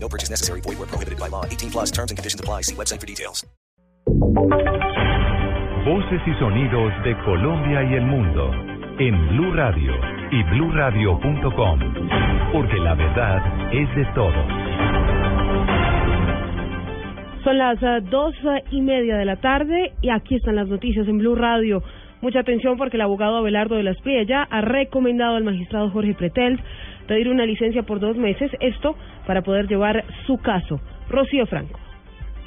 No purchase necessary. Void where prohibited by law. 18 plus terms and conditions apply. See website for details. Voces y sonidos de Colombia y el mundo en Blue Radio y BlueRadio.com, porque la verdad es de todos. Son las eh, dos eh, y media de la tarde y aquí están las noticias en Blue Radio. Mucha atención porque el abogado Abelardo de las Priella ha recomendado al magistrado Jorge Pretel pedir una licencia por dos meses, esto para poder llevar su caso. Rocío Franco.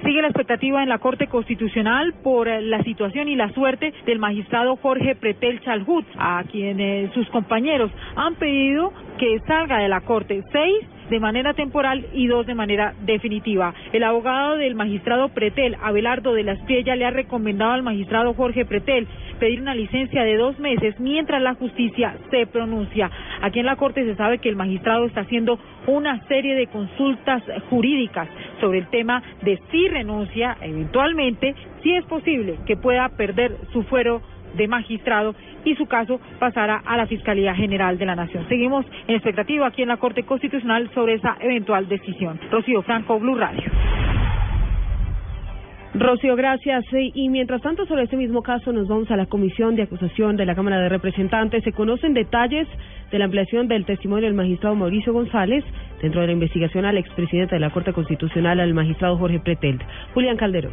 Sigue la expectativa en la Corte Constitucional por eh, la situación y la suerte del magistrado Jorge Pretel Chalhut, a quien eh, sus compañeros han pedido que salga de la Corte. Seis de manera temporal y dos de manera definitiva. El abogado del magistrado Pretel, Abelardo de las Priella, le ha recomendado al magistrado Jorge Pretel pedir una licencia de dos meses mientras la justicia se pronuncia. Aquí en la Corte se sabe que el magistrado está haciendo una serie de consultas jurídicas sobre el tema de si renuncia eventualmente, si es posible que pueda perder su fuero de magistrado y su caso pasará a la Fiscalía General de la Nación. Seguimos en expectativa aquí en la Corte Constitucional sobre esa eventual decisión. Rocío Franco, Blue Radio. Rocío, gracias. Y mientras tanto, sobre este mismo caso, nos vamos a la Comisión de Acusación de la Cámara de Representantes. Se conocen detalles de la ampliación del testimonio del magistrado Mauricio González dentro de la investigación al expresidente de la Corte Constitucional, al magistrado Jorge Pretel. Julián Calderón.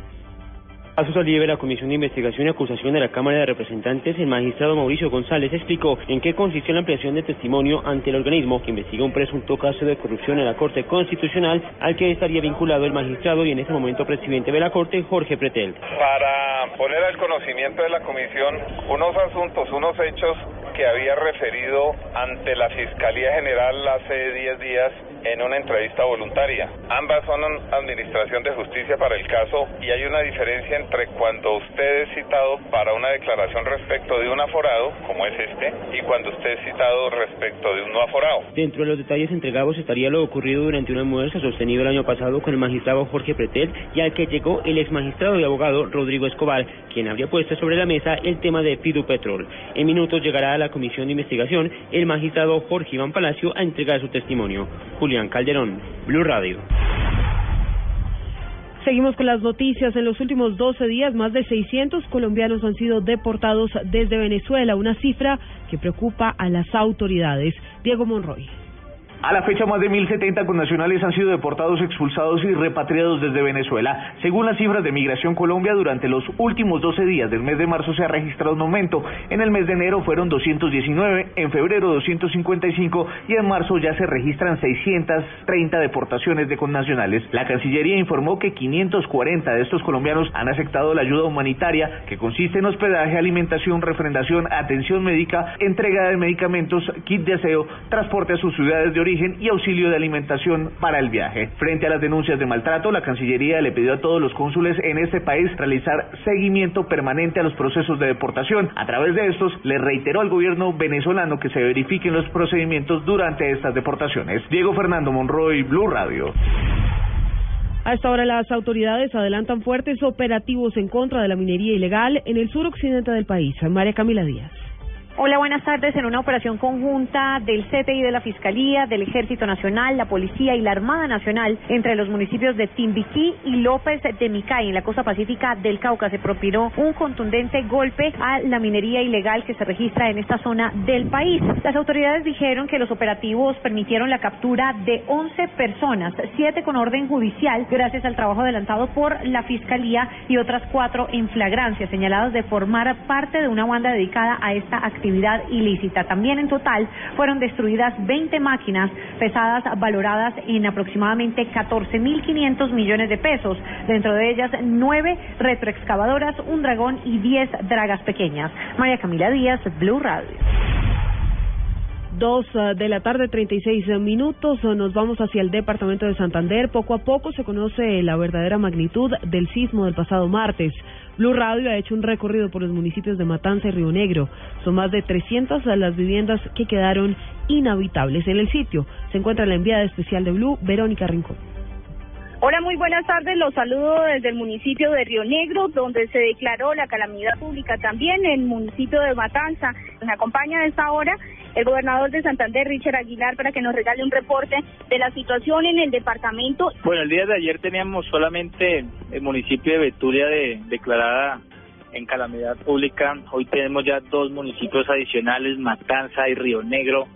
A su salida de la Comisión de Investigación y Acusación de la Cámara de Representantes, el magistrado Mauricio González explicó en qué consistió la ampliación de testimonio ante el organismo que investiga un presunto caso de corrupción en la Corte Constitucional al que estaría vinculado el magistrado y en ese momento presidente de la Corte, Jorge Pretel. Para poner al conocimiento de la Comisión unos asuntos, unos hechos que había referido ante la Fiscalía General hace 10 días en una entrevista voluntaria. Ambas son Administración de Justicia para el caso y hay una diferencia entre cuando usted es citado para una declaración respecto de un aforado, como es este, y cuando usted es citado respecto de un no aforado. Dentro de los detalles entregados estaría lo ocurrido durante una almuerzo sostenido el año pasado con el magistrado Jorge Pretel y al que llegó el ex magistrado y abogado Rodrigo Escobar, quien habría puesto sobre la mesa el tema de Fidu Petrol. En minutos llegará a la Comisión de Investigación el magistrado Jorge Iván Palacio a entregar su testimonio. Julián Calderón, Blue Radio. Seguimos con las noticias. En los últimos 12 días, más de 600 colombianos han sido deportados desde Venezuela, una cifra que preocupa a las autoridades. Diego Monroy. A la fecha, más de 1.070 connacionales han sido deportados, expulsados y repatriados desde Venezuela. Según las cifras de Migración Colombia, durante los últimos 12 días del mes de marzo se ha registrado un aumento. En el mes de enero fueron 219, en febrero 255 y en marzo ya se registran 630 deportaciones de connacionales. La Cancillería informó que 540 de estos colombianos han aceptado la ayuda humanitaria, que consiste en hospedaje, alimentación, refrendación, atención médica, entrega de medicamentos, kit de aseo, transporte a sus ciudades de origen y auxilio de alimentación para el viaje. Frente a las denuncias de maltrato, la Cancillería le pidió a todos los cónsules en este país realizar seguimiento permanente a los procesos de deportación. A través de estos, le reiteró al gobierno venezolano que se verifiquen los procedimientos durante estas deportaciones. Diego Fernando Monroy, Blue Radio. A esta hora las autoridades adelantan fuertes operativos en contra de la minería ilegal en el suroccidente del país. María Camila Díaz. Hola, buenas tardes. En una operación conjunta del CTI de la Fiscalía, del Ejército Nacional, la Policía y la Armada Nacional entre los municipios de Timbiquí y López de Micay en la costa pacífica del Cauca se propinó un contundente golpe a la minería ilegal que se registra en esta zona del país. Las autoridades dijeron que los operativos permitieron la captura de 11 personas, siete con orden judicial, gracias al trabajo adelantado por la Fiscalía y otras cuatro en flagrancia, señaladas de formar parte de una banda dedicada a esta actividad ilícita. También en total fueron destruidas 20 máquinas pesadas valoradas en aproximadamente 14.500 millones de pesos, dentro de ellas nueve retroexcavadoras, un dragón y 10 dragas pequeñas. María Camila Díaz, Blue Radio. Dos eh, de la tarde, 36 minutos. Eh, Nos vamos hacia el departamento de Santander. Poco a poco se conoce la verdadera magnitud del sismo del pasado martes. Blue Radio ha hecho un recorrido por los municipios de Matanza y Río Negro. Son más de 300 las viviendas que quedaron inhabitables. En el sitio se encuentra la enviada especial de Blue, Verónica Rincón. Hola, muy buenas tardes. Los saludo desde el municipio de Río Negro, donde se declaró la calamidad pública. También en el municipio de Matanza. Me acompaña a esta hora el gobernador de Santander, Richard Aguilar, para que nos regale un reporte de la situación en el departamento. Bueno, el día de ayer teníamos solamente el municipio de Betulia de, declarada en calamidad pública. Hoy tenemos ya dos municipios adicionales, Matanza y Río Negro.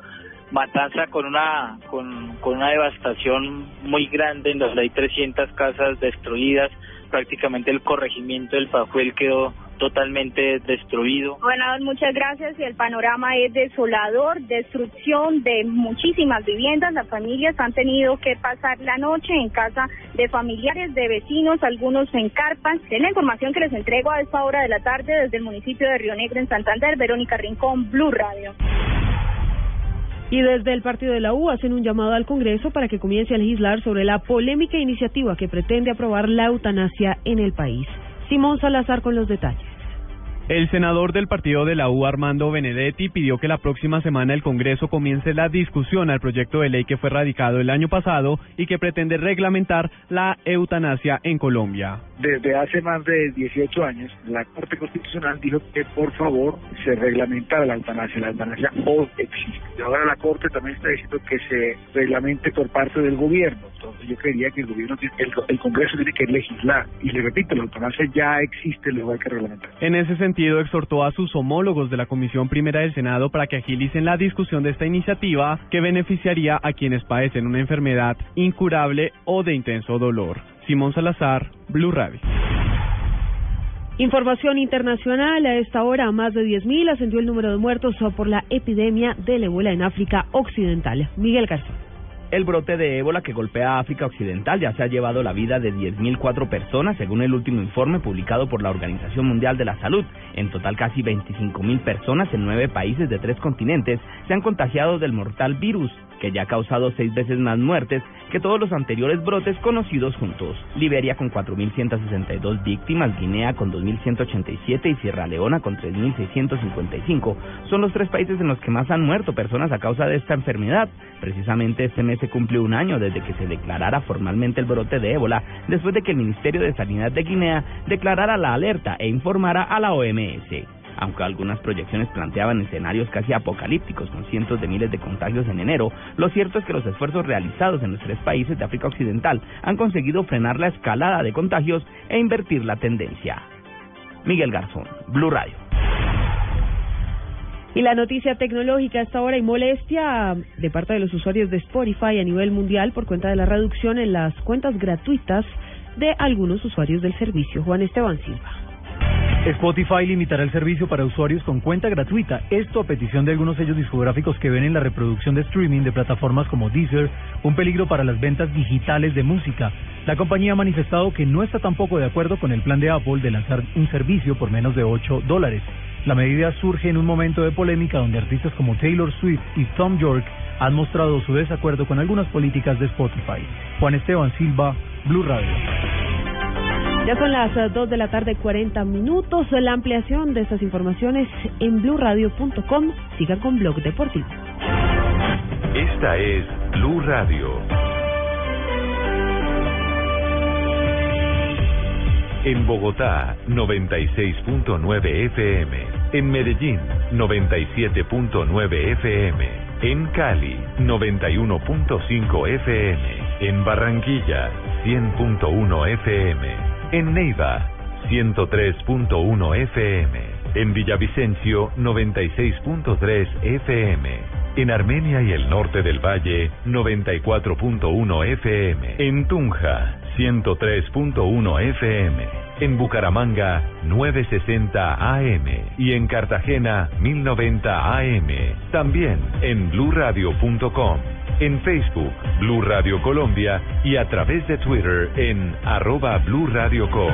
Matanza con una con, con una devastación muy grande en donde hay 300 casas destruidas, prácticamente el corregimiento del Pajuel quedó totalmente destruido. Gobernador, muchas gracias. Y el panorama es desolador, destrucción de muchísimas viviendas. Las familias han tenido que pasar la noche en casa de familiares, de vecinos, algunos en carpas. Es la información que les entrego a esta hora de la tarde desde el municipio de Río Negro en Santander. Verónica Rincón, Blue Radio. Y desde el partido de la U hacen un llamado al Congreso para que comience a legislar sobre la polémica iniciativa que pretende aprobar la eutanasia en el país. Simón Salazar con los detalles. El senador del partido de la U, Armando Benedetti, pidió que la próxima semana el Congreso comience la discusión al proyecto de ley que fue radicado el año pasado y que pretende reglamentar la eutanasia en Colombia. Desde hace más de 18 años, la Corte Constitucional dijo que por favor se reglamentara la eutanasia. La eutanasia hoy existe. Y ahora la Corte también está diciendo que se reglamente por parte del gobierno. Entonces yo creía que el gobierno, el, el Congreso tiene que legislar. Y le repito, la eutanasia ya existe, luego hay que reglamentar. En ese sentido, exhortó a sus homólogos de la Comisión Primera del Senado para que agilicen la discusión de esta iniciativa que beneficiaría a quienes padecen una enfermedad incurable o de intenso dolor. Simón Salazar, Blue Radio. Información internacional. A esta hora, más de 10.000 ascendió el número de muertos por la epidemia del ébola en África Occidental. Miguel Garzón. El brote de ébola que golpea a África Occidental ya se ha llevado la vida de 10.004 personas, según el último informe publicado por la Organización Mundial de la Salud. En total, casi 25.000 personas en nueve países de tres continentes se han contagiado del mortal virus, que ya ha causado seis veces más muertes que todos los anteriores brotes conocidos juntos. Liberia con 4.162 víctimas, Guinea con 2.187 y Sierra Leona con 3.655 son los tres países en los que más han muerto personas a causa de esta enfermedad. Precisamente este mes se cumplió un año desde que se declarara formalmente el brote de ébola, después de que el Ministerio de Sanidad de Guinea declarara la alerta e informara a la OMS aunque algunas proyecciones planteaban escenarios casi apocalípticos con cientos de miles de contagios en enero, lo cierto es que los esfuerzos realizados en los tres países de África Occidental han conseguido frenar la escalada de contagios e invertir la tendencia. Miguel Garzón, Blue Radio. Y la noticia tecnológica hasta ahora y molestia de parte de los usuarios de Spotify a nivel mundial por cuenta de la reducción en las cuentas gratuitas de algunos usuarios del servicio. Juan Esteban Silva. Spotify limitará el servicio para usuarios con cuenta gratuita, esto a petición de algunos sellos discográficos que ven en la reproducción de streaming de plataformas como Deezer un peligro para las ventas digitales de música. La compañía ha manifestado que no está tampoco de acuerdo con el plan de Apple de lanzar un servicio por menos de 8 dólares. La medida surge en un momento de polémica donde artistas como Taylor Swift y Tom York han mostrado su desacuerdo con algunas políticas de Spotify. Juan Esteban Silva, Blue Radio. Ya son las 2 de la tarde, 40 minutos. La ampliación de estas informaciones en blurradio.com. Siga con Blog Deportivo. Esta es Blue Radio. En Bogotá, 96.9 FM. En Medellín, 97.9 FM. En Cali, 91.5 FM. En Barranquilla, 100.1 FM. En Neiva, 103.1 FM. En Villavicencio, 96.3 FM. En Armenia y el norte del Valle, 94.1 FM. En Tunja, 103.1 FM. En Bucaramanga, 960 AM. Y en Cartagena, 1090 AM. También en bluradio.com en Facebook, Blue Radio Colombia y a través de Twitter en arroba Co.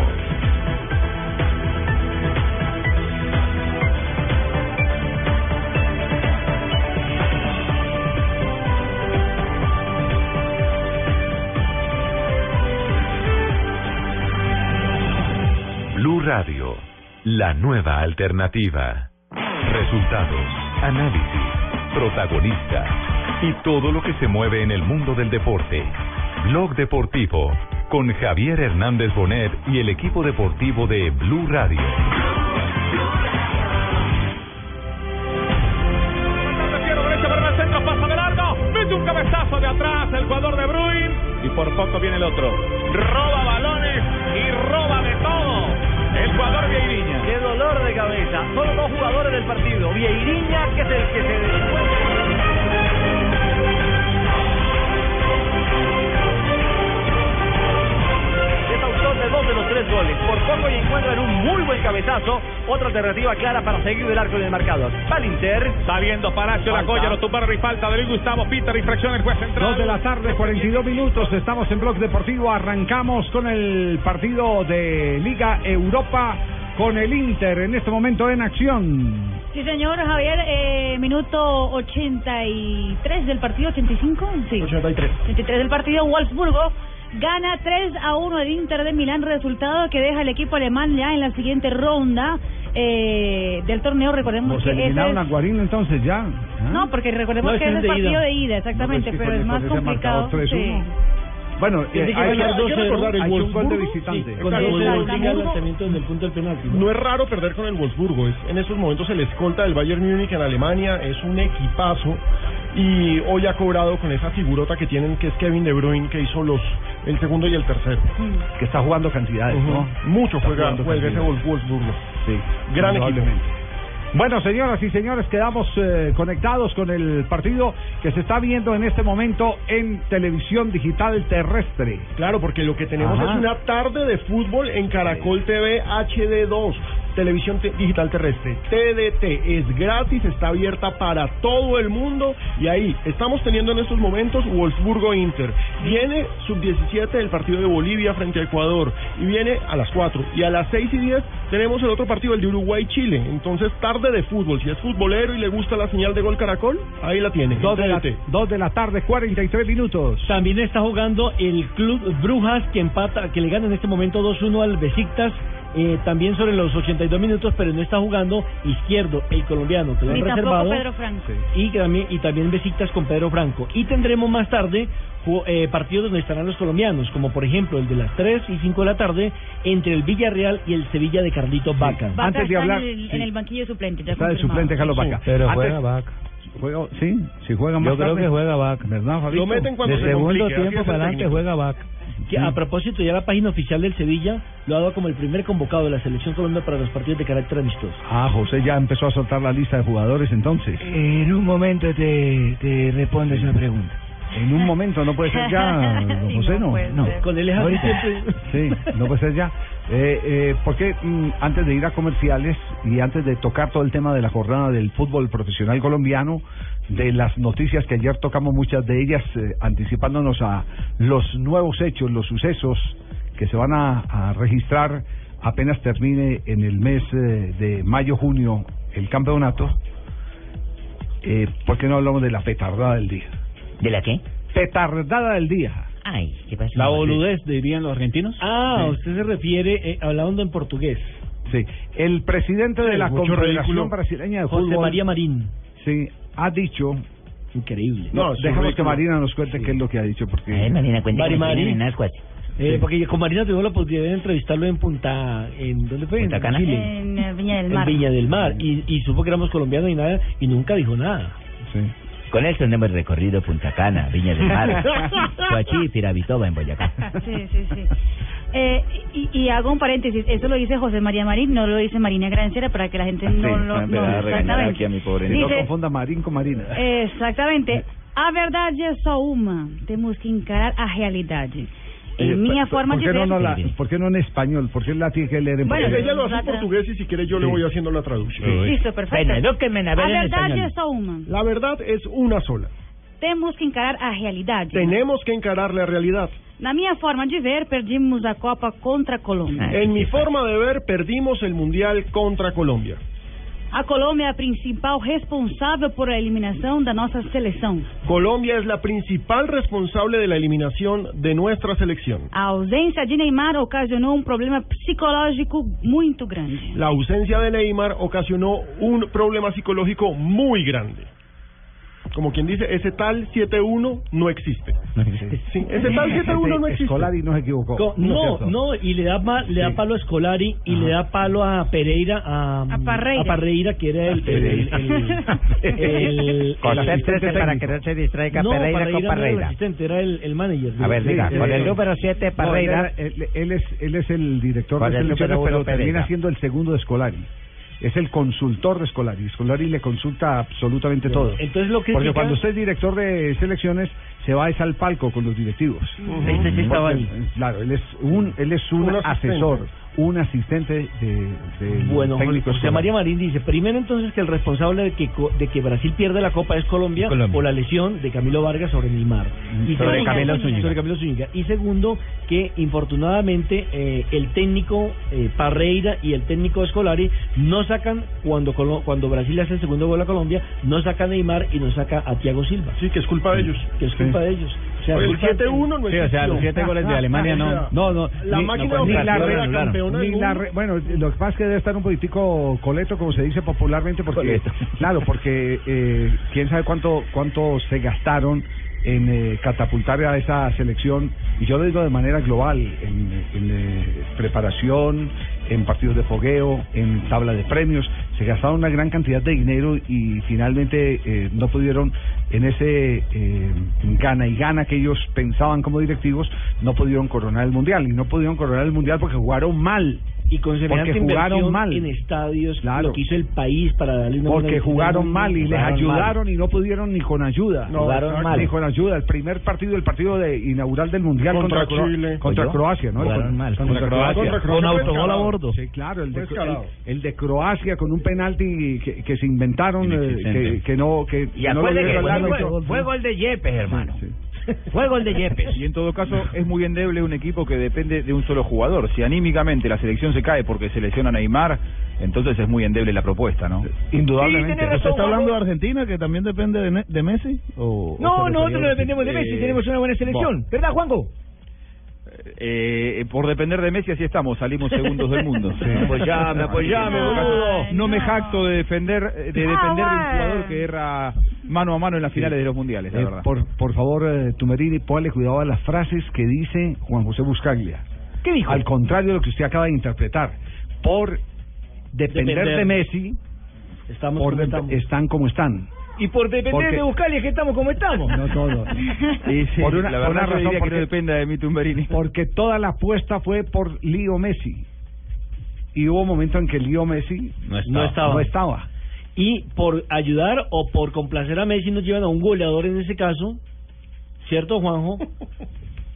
la nueva alternativa. Resultados, análisis, protagonistas y todo lo que se mueve en el mundo del deporte. Blog Deportivo con Javier Hernández Bonet y el equipo deportivo de Blue Radio. un cabezazo de atrás el jugador de y por poco viene el otro. Solo dos jugadores del partido. Vieiriña, que es el que se Es autor de dos de los tres goles. Por poco y encuentran un muy buen cabezazo. Otra alternativa clara para seguir del arco del marcador. Va el Inter. Está viendo Palacio la colla, lo tumbaron y falta de Luis Gustavo Peter, infracción el juez central. Dos de la tarde, 42 minutos. Estamos en Blog Deportivo. Arrancamos con el partido de Liga Europa con el Inter en este momento en acción. Sí, señor Javier, eh, minuto 83 del partido, 85, sí. 83. 83 del partido, Wolfsburgo gana 3 a 1 el Inter de Milán, resultado que deja al equipo alemán ya en la siguiente ronda eh, del torneo, recordemos Nos que eliminaron es- a Guarín entonces ya. ¿ah? No, porque recordemos No, que es de partido ida. de ida, exactamente, No, pues sí, pero es más complicado. Marcador 3-1. sí. Bueno, eh, hay, ganar hay que 2-0. recordar el Wolfsburgo de visitante. sí, el punto del penalti. No es raro perder con el Wolfsburgo, es en estos momentos el escolta del Bayern Múnich en Alemania, es un equipazo y hoy ha cobrado con esa figurota que tienen que es Kevin De Bruyne que hizo los el segundo y el tercero. que está jugando cantidades, Ujú. ¿no? Mucho Está juega, jugando juega ese Wolfsburgo. Sí, Gran equipo. Bueno, señoras y señores, quedamos eh, conectados con el partido que se está viendo en este momento en televisión digital terrestre. Claro, porque lo que tenemos Ajá. es una tarde de fútbol en Caracol TV HD2, televisión te- digital terrestre, TDT, es gratis, está abierta para todo el mundo y ahí estamos teniendo en estos momentos Wolfsburgo Inter. Viene sub-17 del partido de Bolivia frente a Ecuador y viene a las 4 y a las 6 y 10 tenemos el otro partido, el de Uruguay-Chile. Entonces, tarde de fútbol, si es futbolero y le gusta la señal de gol Caracol, ahí la tiene. Dos de la, dos de la tarde, 43 minutos. También está jugando el club Brujas que empata, que le gana en este momento 2-1 al Besiktas. Eh, también sobre los 82 minutos, pero no está jugando izquierdo, el colombiano, que lo han reservado. Pedro Franco. Y, también, y también Besiktas con Pedro Franco. Y tendremos más tarde eh, partidos donde estarán los colombianos, como por ejemplo el de las 3 y 5 de la tarde entre el Villarreal y el Sevilla de Carlito Vaca. Vaca Antes de hablar- en el, sí. en el banquillo suplente. ya Está de suplente Carlos Vaca. Pero Antes- juega Vaca. Juega, sí, si juega más Yo creo tarde. que juega Vaca. ¿Verdad, Fabito? Lo meten cuando De se segundo complique, tiempo para adelante juega Vaca. Que a propósito, ya la página oficial del Sevilla lo ha dado como el primer convocado de la selección colombiana para los partidos de carácter amistoso. Ah, José ya empezó a soltar la lista de jugadores entonces. En un momento te, te respondes una pregunta. En un momento, no puede ser ya, don José, no. No. Con así Ahorita. Sí, no puede ser ya. Eh, eh, porque mm, antes de ir a comerciales y antes de tocar todo el tema de la jornada del fútbol profesional colombiano, de las noticias que ayer tocamos muchas de ellas, eh, anticipándonos a los nuevos hechos, los sucesos que se van a, a registrar apenas termine en el mes eh, de mayo-junio el campeonato, eh, ¿por qué no hablamos de la petardada del día? ¿De la qué? Petardada del día. Ay, ¿qué pasó? La boludez, dirían los argentinos. Ah, usted se refiere, eh, hablando en portugués. Sí, el presidente de la Confederación. Brasileña de José Fútbol, María Marín. sí, ha dicho. Increíble. No, dejamos que. Marina nos cuente qué es lo que ha dicho, porque. Marina, cuente Mari Mari. en. Eh, Sí. Porque con Marina tuvimos la posibilidad de entrevistarlo en Punta... ¿En dónde fue? Punta en Cana. Chile. En eh, Viña del En Mar. Viña del Mar. Y, y supo que éramos colombianos y nada, y nunca dijo nada. Sí. Con él tenemos recorrido Punta Cana, Viña del Mar, Coachí y Firavitoba en Boyacá. Sí, sí, sí. Eh, y, y hago un paréntesis, eso lo dice José María Marín, no lo dice Marina Granciera para que la gente no lo... No, exactamente. No Dice, confunda Marín con Marina. Exactamente. A verdade é só uma. Temos que encarar a realidade. Eh, minha ¿por- forma ¿por de qué no, ver... no la- ¿Por qué no en español? ¿Por qué la tiene que leer en Bueno, portugués? Ella lo hace en portugués y si quiere yo le voy haciendo la traducción. Listo, perfecto. Bueno, edúquenme a ver a en verdade español. é só uma. La verdad es una sola. Temos que encarar a realidade. Tenemos que encarar la realidad. Na minha forma de ver, perdimos a Copa contra Colômbia. En mi forma de ver, perdimos el Mundial contra Colombia. A Colômbia é a principal responsável por a eliminação da nossa seleção. Colombia es la principal responsable de la eliminación de nuestra selección. A ausência de Neymar ocasionou um problema psicológico muito grande. La ausencia de Neymar ocasionó un problema psicológico muy grande. Como quien dice, ese tal 7-1 no existe. Sí, ese tal 7-1 no existe. Escolari no se equivocó. Co- No No, no, y le da, ma- le da palo a Scolari y le da palo a Pereira, a, A Parreira. a Parreira, que era el... el, el, el- el- Concéntrese el- para que no se distraiga No, Pereira con no Parreira. asistente, era el, el manager. A ver, diga, con el número 7 No, él, Parreira. él- él es, él es el director Con de el selecciones, número pero termina siendo el segundo de Scolari. Es el consultor de Scolari. Scolari le consulta absolutamente todo. Entonces lo Porque critica- cuando usted es director de selecciones, se va es al palco con los directivos. Este sí estaba Porque, ahí. Claro, él es un, él es un, asesor, un asistente de, del Bueno, técnico José. María Marín dice, primero entonces que el responsable de que, co- de que Brasil pierde la Copa es Colombia, Colombia. por la lesión de Camilo Vargas sobre Neymar. Y Sobre segundo- Camilo Zúñiga. sobre Camilo Zúñiga. Y segundo, que infortunadamente eh, el técnico eh, Parreira y el técnico Escolari no sacan, cuando cuando Brasil le hace el segundo gol a Colombia, no saca a Neymar y no saca a Thiago Silva. Sí, que es culpa de ellos. Que es culpa de ellos. O sea, el culpa- 7-1 no Sí, o sea, los siete goles de Alemania no- No, no. La máquina no, ni la, la campeona ni la bueno, lo que pasa es que debe estar un poquitico coleto, como se dice popularmente, porque Coleto. claro, porque eh, quién sabe cuánto cuánto se gastaron en eh, catapultar a esa selección, y yo lo digo de manera global, en, en, eh, preparación, en partidos de fogueo, en tabla de premios, se gastaron una gran cantidad de dinero y finalmente eh, no pudieron en ese eh, gana y gana que ellos pensaban como directivos, no pudieron coronar el mundial y no pudieron coronar el mundial porque jugaron mal. Y con porque jugaron mal. en estadios, Claro. lo que hizo el país para darle una Porque jugaron mal y les Jugaron mal. ayudaron y no pudieron ni con ayuda. No, Jugaron exacto. mal. Ni con ayuda. El primer partido, el partido de inaugural del Mundial Contra contra, Chile. contra Oyó. Croacia, ¿no? Jugaron mal. Contra, Contra Croacia. Croacia. Con Con autogol a bordo. Sí, claro. El de, escalado. el, el de Croacia con un penalti que, que se inventaron, eh, que, que no... Que Y no lo fue, fue gol de Yepes, hermano. Fue gol de Yepes. Y en todo caso es muy endeble un equipo que depende de un solo jugador. Si anímicamente la selección se cae porque se lesiona Neymar, entonces es muy endeble la propuesta, ¿no? Indudablemente. Sí, tiene razón, ¿Usted está hablando de. Argentina, que también depende de, Ne- de Messi? ¿O, o No, se nosotros no dependemos de Messi, Eh, tenemos una buena selección. ¿Verdad, Juanjo? Eh, por depender de Messi así estamos, salimos segundos del mundo. Apoyame, apoyame, boludo. No me jacto de defender de depender de un jugador que erra mano a mano en las finales de los mundiales, la Eh, verdad. por, por favor, eh, Tumerini, ponle cuidado a las frases que dice Juan José Buscaglia. ¿Qué dijo? Al contrario de lo que usted acaba de interpretar. Por depender, Depender. de Messi, Estamos por como de- estamos. están como están. Y por depender Porque- de Buscali es que estamos como estamos. No todo. Sí, sí, por una, la por verdad una yo razón, diría que no dependa de mí, Tumberini. porque toda la apuesta fue por Lío Messi. Y hubo un momento en que Lío Messi No estaba. no estaba. Y por ayudar o por complacer a Messi nos llevan a un goleador en ese caso, ¿cierto, Juanjo?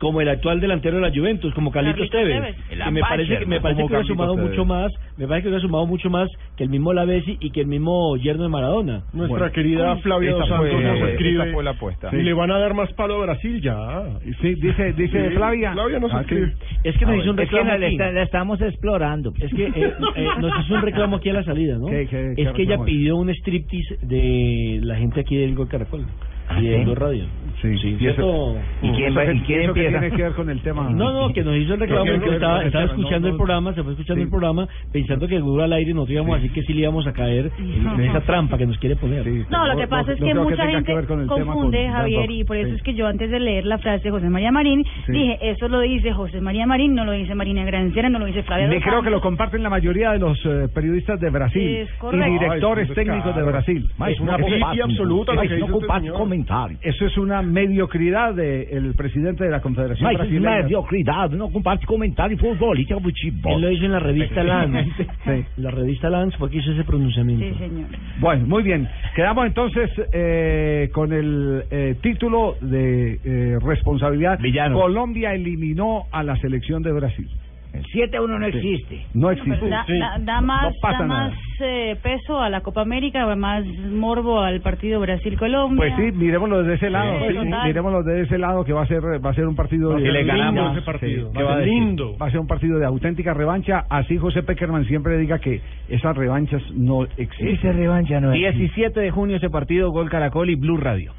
Como el actual delantero de la Juventus, como Carlitos Tevez. Que me parece que me parece que hubiera Carlitos sumado Tevez. mucho más, me parece que hubiera sumado mucho más que el mismo Lavesi y que el mismo yerno de Maradona. Nuestra Bueno. querida Flavia Esa Dos Santos fue- nos esa escribe. fue la apuesta. Y le van a dar más palo a Brasil ya. Sí, dice, dice Sí, Flavia. Flavia nos Ah, escribe. sí. Es que nos hizo un Es que reclamo la, aquí. la estamos explorando. Es que eh, eh, nos hizo un reclamo aquí a la salida, ¿no? ¿Qué- qué- qué es que ella pidió un striptease de la gente aquí del Gol Caracol ¿Ah, y de sí? Blue Radio. Sí, Sí, y. ¿Y quién, va- y quién ¿Eso qué empieza? tiene que ver con el tema? No, no, que nos hizo el reclamo tiene que que ver estaba, estaba escuchando No, el no. programa, se fue escuchando Sí. el programa pensando que duro al aire nosotros íbamos así que sí le íbamos a caer en, esa trampa que nos quiere poner. Sí, No, lo no- que pasa no- es no que mucha que gente ver con el tema confunde, con Javier, y por eso Sí. es que yo antes de leer la frase de José María Marín, Sí. dije, eso lo dice José María Marín, no lo dice Marina Granciera, no lo dice Flavia Dos creo que lo comparten la mayoría de los eh, periodistas de Brasil y directores técnicos de. Brasil. Es una absoluta que. Eso es una mediocridad del presidente de la Confederación Mas Brasileña. mediocridade, não comparte comentário futbolístico Él futebol. lo hizo en la revista Lance. Sí. La revista Lance fue que hizo ese pronunciamiento. Sí, señor. Bueno, muy bien. Quedamos entonces eh, con el eh, título de eh, responsabilidad. Villano. Colombia eliminó a la selección de Brasil. El 7 a 1 no existe. No existe. Da, da- da más, No pasa da nada. más eh, peso a la Copa América, o más morbo al partido Brasil-Colombia. Pues sí, miremoslo desde ese lado. Sí, sí, total. miremoslo desde ese lado que va a ser va a ser un partido de- le ganamos lindo ese partido. Sí, ¿Qué va a lindo. Va a ser un partido de auténtica revancha. Así José Peckerman siempre diga que esas revanchas no existen. Esa revancha no existe. 17 de junio ese partido, Gol Caracol y Blue Radio.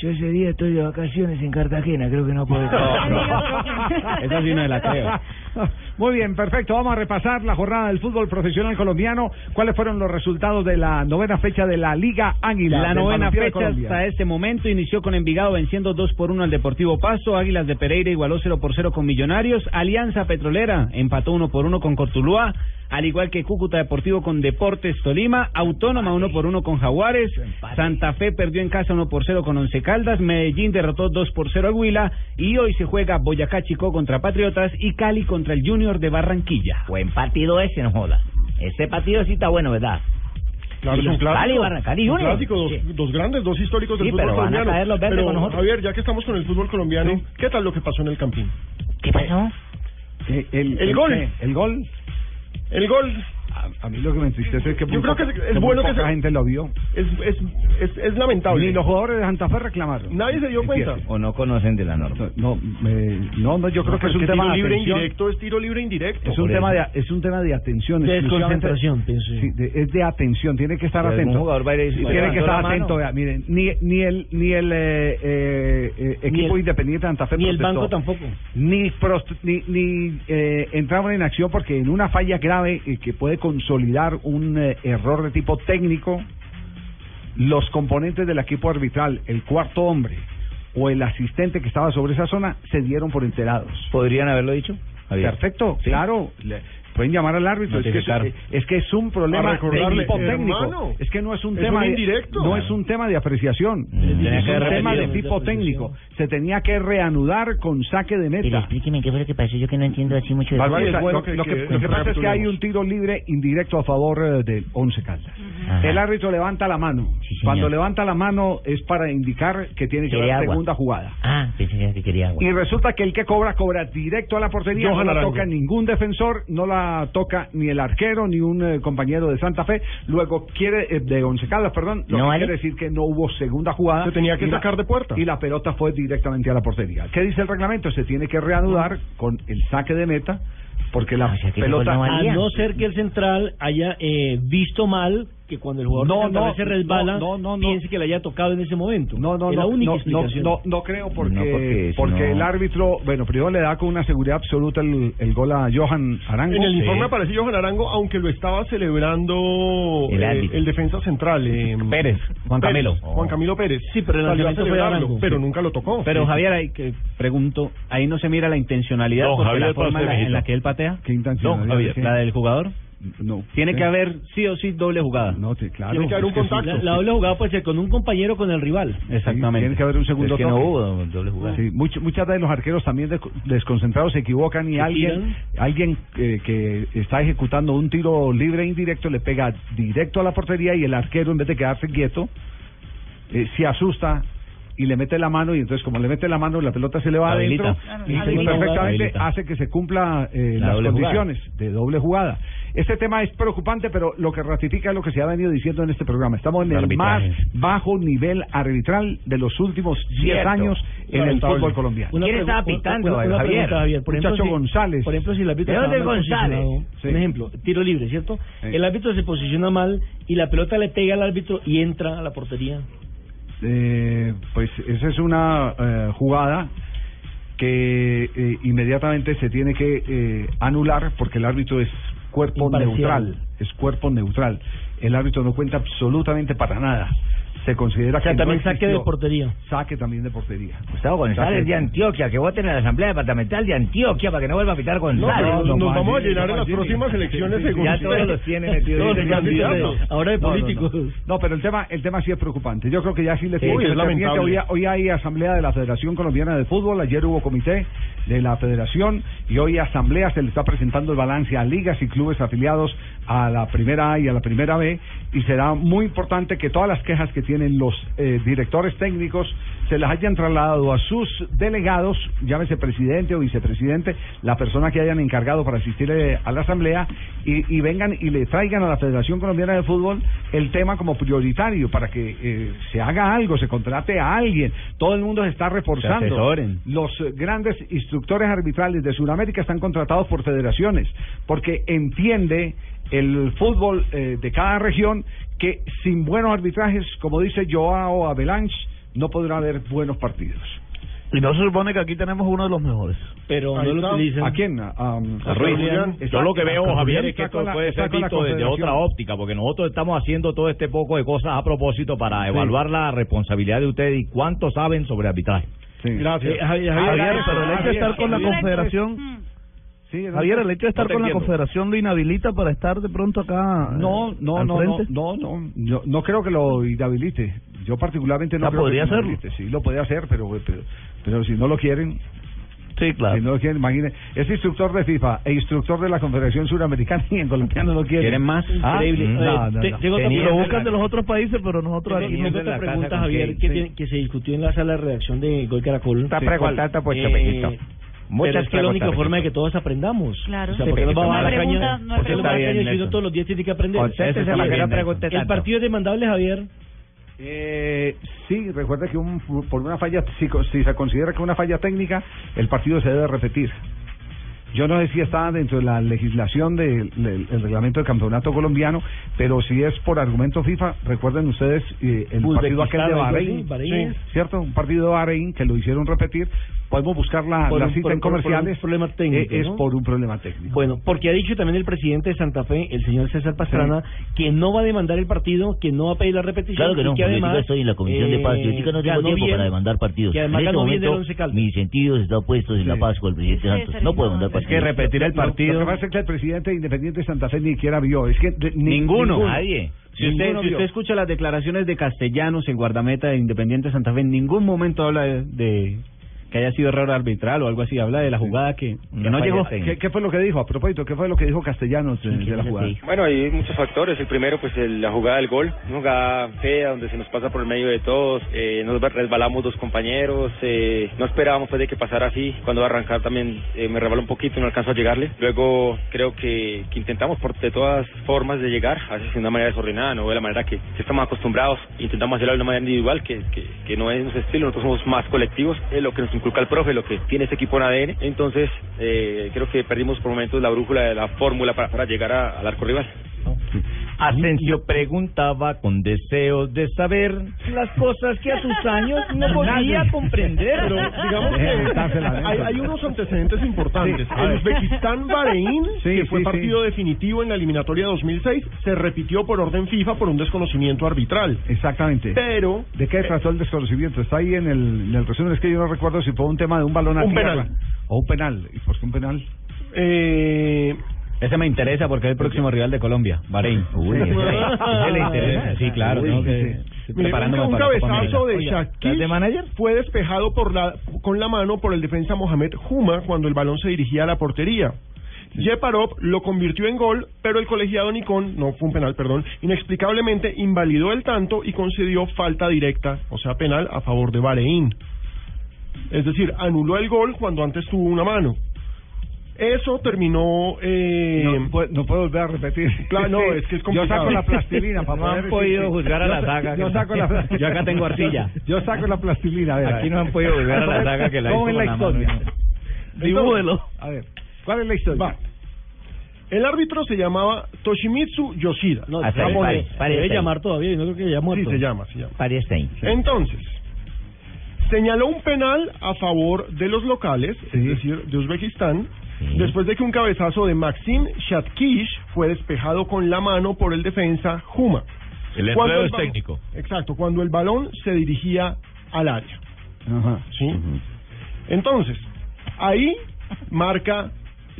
Yo ese día estoy de vacaciones en Cartagena, creo que no puedo estar. Esa sí no la creo. Muy bien, perfecto. Vamos a repasar la jornada del fútbol profesional colombiano. ¿Cuáles fueron los resultados de la novena fecha de la Liga Águila? La novena fecha hasta este momento inició con Envigado venciendo 2 por 1 al Deportivo Pasto, Águilas de Pereira igualó 0 por 0 con Millonarios, Alianza Petrolera empató 1 por 1 con Cortuluá, al igual que Cúcuta Deportivo con Deportes Tolima, Autónoma 1 por 1 con Jaguares, Santa Fe perdió en casa 1 por 0 con Once Caldas, Medellín derrotó 2 por 0 al Huila y hoy se juega Boyacá Chico contra Patriotas y Cali contra el Junior de Barranquilla. Buen partido ese, no joda. Ese partido sí está bueno, ¿verdad? Claro, es un clásico. Cali, Barra- Cali un Junior. clásico, dos, Sí. dos grandes, dos históricos del Sí, fútbol pero van a colombiano. caer los verdes Pero, con nosotros. Javier, ya que estamos con el fútbol colombiano, ¿qué tal lo que pasó en el Campín? ¿Qué pasó? Eh, el, El gol. qué? El gol. El gol A, a mí lo que me entristece es que, Yo creo que es- bueno que poca se- gente lo vio. es, es, es, es lamentable. Ni los jugadores de Santa Fe reclamaron. Nadie se dio cuenta. O no conocen de la norma. No, eh, no, no, yo creo que es un tema tiro de libre atención. indirecto es tiro libre indirecto. Es un tema de es un tema de atención, De desconcentración, pienso yo. Sí, de- es de atención, tiene que estar atento. jugador va a ir y Sí, se tiene que estar atento. vea, miren, ni ni el ni el eh, eh, equipo el- independiente de Santa Fe Ni el banco tampoco. ni prost- ni, ni eh, entraban en acción porque en una falla grave eh, que puede consolidar un eh, error de tipo técnico los componentes del equipo arbitral el cuarto hombre o el asistente que estaba sobre esa zona se dieron por enterados ¿Podrían haberlo dicho? Javier? perfecto Sí. claro le- pueden llamar al árbitro es que, es, es que es un problema técnico hermano, es que no es un es tema un de- no es un tema de apreciación tenía es un tema de tipo técnico se tenía que reanudar con saque de Pero meta explíqueme qué fue lo que pasó, yo que no entiendo así mucho de Barbarosa, es bueno lo, que, que- lo que- que- lo que pasa es que hay un tiro libre indirecto a favor eh, de Once Caldas. Ajá. El árbitro levanta la mano. Sí. Cuando levanta la mano es para indicar que tiene que haber segunda jugada. Ah, pensé que quería agua. Y resulta que el que cobra, cobra directo a la portería, no la toca ningún defensor, no la toca ni el arquero, ni un eh, compañero de Santa Fe. Luego quiere, eh, de Once Caldas, perdón, lo ¿No que quiere decir que no hubo segunda jugada. Se tenía que y la- sacar de puerta. Y la pelota fue directamente a la portería. ¿Qué dice el reglamento? Se tiene que reanudar con el saque de meta, porque la o sea pelota... no A no ser que el central haya eh, visto mal que cuando el jugador No, de no, se resbala, no, no, no, piense que le haya tocado en ese momento. No, no, es la única no, no, explicación. no, no creo porque No, porque porque, si no- el árbitro, bueno, primero le da con una seguridad absoluta el, el gol a Johan Arango. En el Sí. informe aparece Johan Arango, aunque lo estaba celebrando El eh, el defensa central. eh, Pérez, Juan Pérez, Camilo. Juan Camilo Pérez. Sí, pero el lanzamiento fue Arango. pero Sí. nunca lo tocó. Pero Sí. Javier, ahí que pregunto, ahí no se mira la intencionalidad Don porque Javier la forma en la, en que él patea. ¿Qué intencionalidad? No, la del jugador. No. Tiene que haber sí o sí doble jugada. No, sí, claro. Tiene que haber un contacto. La, la doble jugada puede ser con un compañero o con el rival. Exactamente. Tiene que haber un segundo Es que no hubo doble jugada. Sí, much- muchas veces los arqueros también de- desconcentrados se equivocan y Se alguien tiran. alguien eh, que está ejecutando un tiro libre e indirecto le pega directo a la portería y el arquero en vez de quedarse quieto eh, se asusta y le mete la mano y entonces como le mete la mano la pelota se le va Habilita. adentro y Habilita. perfectamente Habilita. hace que se cumpla eh, La las jugada. condiciones de doble jugada. Este tema es preocupante, pero lo que ratifica es lo que se ha venido diciendo en este programa. Estamos en El más bajo nivel arbitral de los últimos 10 Cierto. años en el fútbol colombiano. ¿Quién estaba pitando, una, una Javier? pregunta, Javier. Por ejemplo, Muchacho si- González. Por ejemplo, si el árbitro ¿De González? Sí. Un ejemplo, tiro libre, ¿cierto? Sí. El árbitro se posiciona mal y la pelota le pega al árbitro y entra a la portería. Eh, pues esa es una eh, jugada que eh, inmediatamente se tiene que eh, anular porque el árbitro es cuerpo Imparcial. neutral, es cuerpo neutral. El árbitro no cuenta absolutamente para nada. Se considera O sea, que también no saque de portería. Saque también de portería. Gustavo González Saque- de Antioquia, que voten en la Asamblea Departamental de Antioquia para que no vuelva a pitar González. no, nos no, vamos a llenar en las próximas elecciones según ya todos los tiene metidos. Todos de los candidatos. candidatos. Ahora de No, no, no. políticos. No, pero el tema, el tema sí es preocupante. Yo creo que ya sí le Sí, tiene que es lamentable. Hoy, hoy hay asamblea de la Federación Colombiana de Fútbol. Ayer hubo comité de la Federación y hoy asamblea se le está presentando el balance a ligas y clubes afiliados a a la primera A y a la primera B y será muy importante que todas las quejas que tienen los eh, directores técnicos se las hayan trasladado a sus delegados, llámese presidente o vicepresidente, la persona que hayan encargado para asistir eh, a la asamblea y, y vengan y le traigan a la Federación Colombiana de Fútbol el tema como prioritario para que eh, se haga algo, se contrate a alguien. Todo el mundo se está reforzando. Se. Los grandes instructores arbitrales de Sudamérica están contratados por federaciones porque entiende el fútbol eh, de cada región que sin buenos arbitrajes, como dice Joao Avalanche, no podrá haber buenos partidos. Y no se supone que aquí tenemos uno de los mejores. Pero no lo utilizan. ¿A quién? A, A Ruiz. Yo lo que veo, Javier, es que esto puede ser visto desde otra óptica, porque nosotros estamos haciendo todo este poco de cosas a propósito para evaluar la responsabilidad de ustedes y cuánto saben sobre arbitraje. Gracias. Eh, Javier, Javier, pero el hecho de estar con la confederación... Javier, el hecho de estar No con la entiendo. confederación lo inhabilita para estar de pronto acá. No, eh, no, al no, no, frente? no, no, yo no creo que lo inhabilite. Yo particularmente no Ah, creo podría que lo hacerlo. inhabilite. Sí, lo puede hacer, pero, pero, pero si no lo quieren, Sí, claro. si no lo quieren, imagine, es instructor de FIFA e instructor de la Confederación Suramericana y en Colombia no lo quieren. ¿Quieren más? Ah, Increíble. no, Eh, no, te- no. lo buscan de los otros países, pero nosotros aquí tengo no. otra la pregunta, Javier, que, sí. tiene- que se discutió en la sala de redacción de Gol Caracol. Está Sí, preguntando, pues, Eh. Muchas es que es la única forma de que todos aprendamos. Claro. O sea, Sí, ¿por qué nos pero vamos a no la hay caña? no hay ¿Por qué nos vamos a la caña si todos los días tiene que aprender? Para el que no partido es demandable, Javier. Eh, sí, recuerda que un, por una falla, si, si se considera que una falla técnica, el partido se debe repetir. Yo no sé si está dentro de la legislación del del- el reglamento del campeonato colombiano, pero si es por argumento FIFA, recuerden ustedes eh, el partido aquel de Bahrein, Bahrein. sí, ¿cierto? Un partido de Bahrein que lo hicieron repetir. Podemos buscar la, Por la un- cita por- en por- por un comerciales. problema técnico, eh, es ¿no? por un problema técnico. Bueno, porque ha dicho también el presidente de Santa Fe, el señor César Pastrana, que no va a demandar el partido, que no va a pedir la repetición. Claro que no, que además, yo estoy en la Comisión de Paz. Yo chica no tengo ganó tiempo bien, para demandar partidos. Que además en este del momento, mis sentidos están puestos en la paz con el presidente Santos. No puedo mandar partidos. Lo que pasa es que el presidente de Independiente de Santa Fe ni siquiera vio. Es que de- ni- Ninguno. Nadie. Si usted, si usted escucha las declaraciones de Castellanos en guardameta de Independiente Santa Fe, en ningún momento habla de, de que haya sido error arbitral o algo así. Habla de la jugada que, que no llegó. ¿Qué, qué fue lo que dijo? A propósito, ¿qué fue lo que dijo Castellanos de, de la jugada? Bueno, hay muchos factores. El primero, pues el- la jugada del gol, una jugada fea donde se nos pasa por el medio de todos, eh, nos resbalamos dos compañeros, eh, no esperábamos pues de que pasara así. Cuando va a arrancar también eh, me resbaló un poquito, no alcanzó a llegarle. Luego creo que, que intentamos por de todas formas de llegar, a veces de una manera desordenada, no de la manera que, que estamos acostumbrados. Intentamos hacerlo de una manera individual, que, que, que no es nuestro estilo. Nosotros somos más colectivos, es lo que nos inculca el profe, lo que tiene este equipo en ADN. Entonces eh, creo que perdimos por momentos la brújula de la fórmula para, para llegar a- al arco rival. Asensio preguntaba con deseos de saber las cosas que a sus años no podía comprender. Pero digamos que hay, hay unos antecedentes importantes. Sí, el. Uzbekistán-Bahrein, Sí, que fue sí, partido definitivo en la eliminatoria 2006, se repitió por orden FIFA por un desconocimiento arbitral. Exactamente. Pero ¿De qué trató el desconocimiento? Está ahí en el, en el resumen. Es que yo no recuerdo si fue un tema de un balón a Un tierra penal. o un penal. ¿Y por qué un penal? Eh, Ese me interesa porque es el próximo rival de Colombia, Bahrein. Uy, ese le interesa. Sí, claro. Uy, ¿no? Que sí. preparándome un cabezazo de. Shakir fue despejado por la, con la mano por el defensa Mohamed Juma cuando el balón se dirigía a la portería. Yeparov lo convirtió en gol, pero el colegiado Nicón, no fue un penal, perdón, inexplicablemente invalidó el tanto y concedió falta directa, o sea, penal a favor de Bahrein. Es decir, anuló el gol cuando antes tuvo una mano. Eso terminó... Eh, No, puede- no puedo volver a repetir. Claro, no, es que es Yo complicado. saco la plastilina para No han poder podido decir- juzgar a la Yo saga, Yo saco la Yo acá tengo arcilla. Yo saco la plastilina. a ver, a Aquí ver. no han podido juzgar a la saga que la ¿Cómo hizo es la la mano, historia? Dibújelo. A ver, ¿cuál es la historia? Va. El árbitro se llamaba Toshimitsu Yoshida. No, pare, Debe llamar todavía, yo no creo que haya Sí, muerto. se llama, se llama. Hasta ahí. Entonces, señaló un penal a favor de los locales, es decir, de Uzbekistán, después de que un cabezazo de Maxim Shatkish fue despejado con la mano por el defensa Juma. El enredo es técnico. Exacto, cuando el balón se dirigía al área. Ajá. ¿sí? Entonces, ahí marca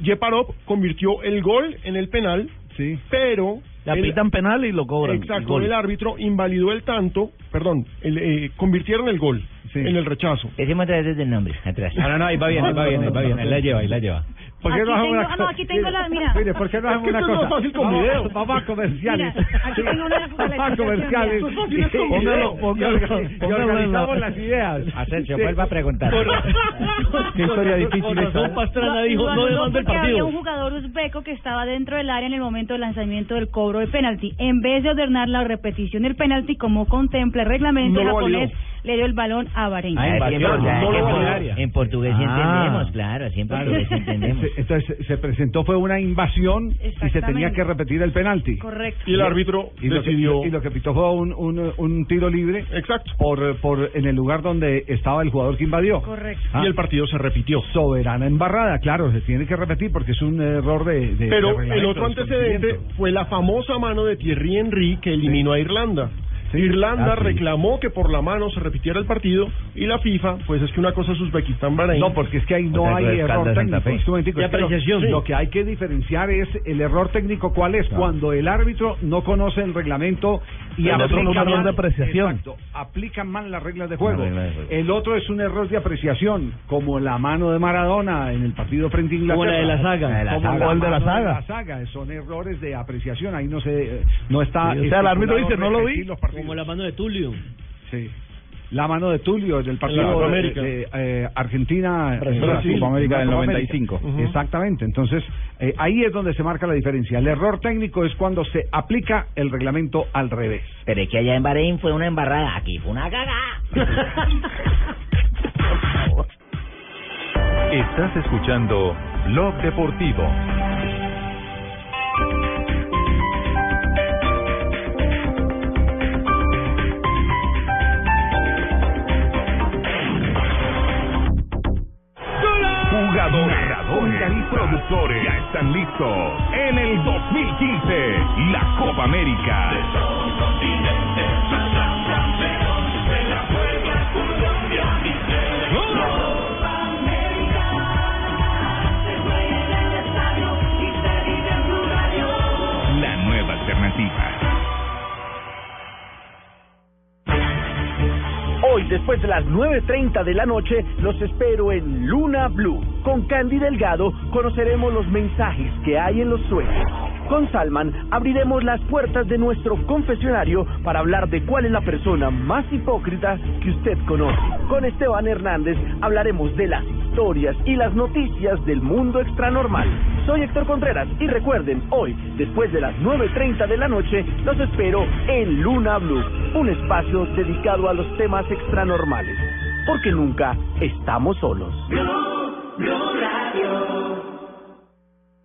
Yeparov convirtió el gol en el penal, sí. pero Le el- apitan penal y lo cobran. Exacto, Gol. el árbitro invalidó el tanto, perdón, el, eh, convirtieron el gol en el rechazo. Decimos otra vez desde el nombre, atrás. No, no, no, ahí va bien, ahí va bien, ahí va bien. Ahí la lleva, ahí la lleva. ¿Por qué Aquí no hacemos tengo- una ah, no, aquí tengo la- mira. Mire, ¿por qué no Es hacemos que una es cosa? fácil con vamos, video. Vamos a comerciales. Mira, aquí tengo una- Vamos a comerciales. es es Póngalo, póngalo, Y organizamos las ideas. Asensio, Sí. vuelva a preguntar. Qué historia difícil Pastrana dijo, no demanda el porque Había partido. un jugador uzbeco que estaba dentro del área en el momento del lanzamiento del cobro de penalti. En vez de ordenar la repetición del penalti como contempla el reglamento No japonés. Le dio el balón a Bahrein. Ah, en, en- en portugués sí Ah. entendemos, claro, así en portugués sí entendemos. Entonces se presentó fue una invasión y se tenía que repetir el penalti. Correcto. Y el árbitro y lo que- decidió- y lo que pitó fue un, un, un tiro libre. Exacto. Por, por en el lugar donde estaba el jugador que invadió. Correcto. Ah. Y el partido se repitió. Soberana embarrada, claro, se tiene que repetir porque es un error de. de- de Pero el otro antecedente fue la famosa mano de Thierry Henry que eliminó a Irlanda. Irlanda Ah, sí. reclamó que por la mano se repitiera el partido y la FIFA, pues es que una cosa es Uzbekistán Bahrein. No, porque es que ahí no hay error técnico. Es que lo- apreciación. Lo, que hay que diferenciar es el error técnico. ¿Cuál es? Cuando el árbitro no conoce el reglamento y El otro aplica es un error mal- de apreciación. Exacto, aplican mal las reglas de juego. La regla de juego. El otro es un error de apreciación, como la mano de Maradona en el partido frente a Inglaterra. Como la de la saga. La de la Como el de la mano saga. Son errores de apreciación. Ahí no se, eh, no está. Sí, o sea, el árbitro dice, no lo vi. los partidos. Como la mano de Tulio. Sí. La mano de Tulio del partido de, América. de, eh, Argentina Brasil. eh, Brasil. Copa América del Copa 95. América. Ujú. Exactamente. Entonces, eh, ahí es donde se marca la diferencia. El error técnico es cuando se aplica el reglamento al revés. Pero es que allá en Bahrein fue una embarrada, aquí fue una cagada. Estás escuchando Blog Deportivo. Productores ya están listos en el 2015 la Copa América. Después de las 9.30 de la noche, los espero en Luna Blue. Con Candy Delgado conoceremos los mensajes que hay en los sueños. Con Salman abriremos las puertas de nuestro confesionario para hablar de cuál es la persona más hipócrita que usted conoce. Con Esteban Hernández hablaremos de las historias y las noticias del mundo extranormal. Soy Héctor Contreras y recuerden, hoy, después de las 9.30 de la noche, los espero en Luna Blue, un espacio dedicado a los temas extranormales, porque nunca estamos solos.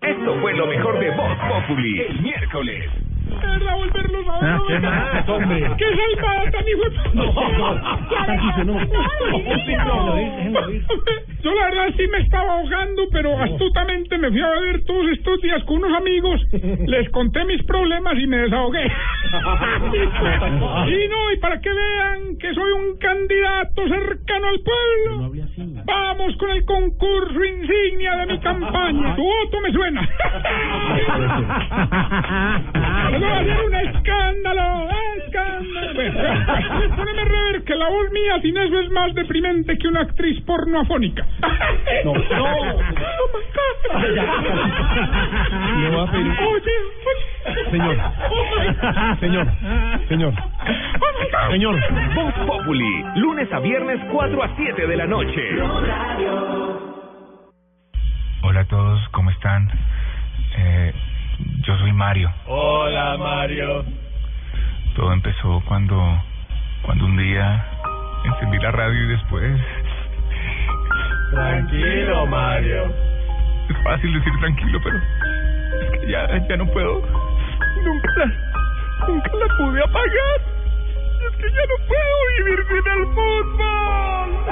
Esto fue lo mejor de Voz Populi el miércoles. Verdad volverlos a ver. Ah, ¿qué más, hombre? ¡Qué salvada tan hijo de- No, Tarcisio, no. Yo la verdad sí me estaba ahogando, pero astutamente me fui a beber todos estos días con unos amigos, les conté mis problemas y me desahogué. Y no, y para que vean que soy un candidato cercano al pueblo, vamos con el concurso insignia de mi campaña. Tu voto me suena. Les voy a un escándalo, escándalo. Bueno, Poneme a rever que la voz mía sin eso es más deprimente que una actriz porno afónica. No, no. Oh my God. Le voy a pedir- Oye, oye. Señor. Oh Señor. Señor. Oh my God. Señor. Voz Populi, lunes a viernes 4 a 7 de la noche. Hola a todos, ¿cómo están? Eh, yo soy Mario. Hola, Mario. Todo empezó cuando, cuando un día encendí la radio y después... Tranquilo, Mario. Es fácil decir tranquilo, pero es que ya, ya no puedo. Nunca la, nunca la pude apagar. Es que ya no puedo vivir sin el fútbol.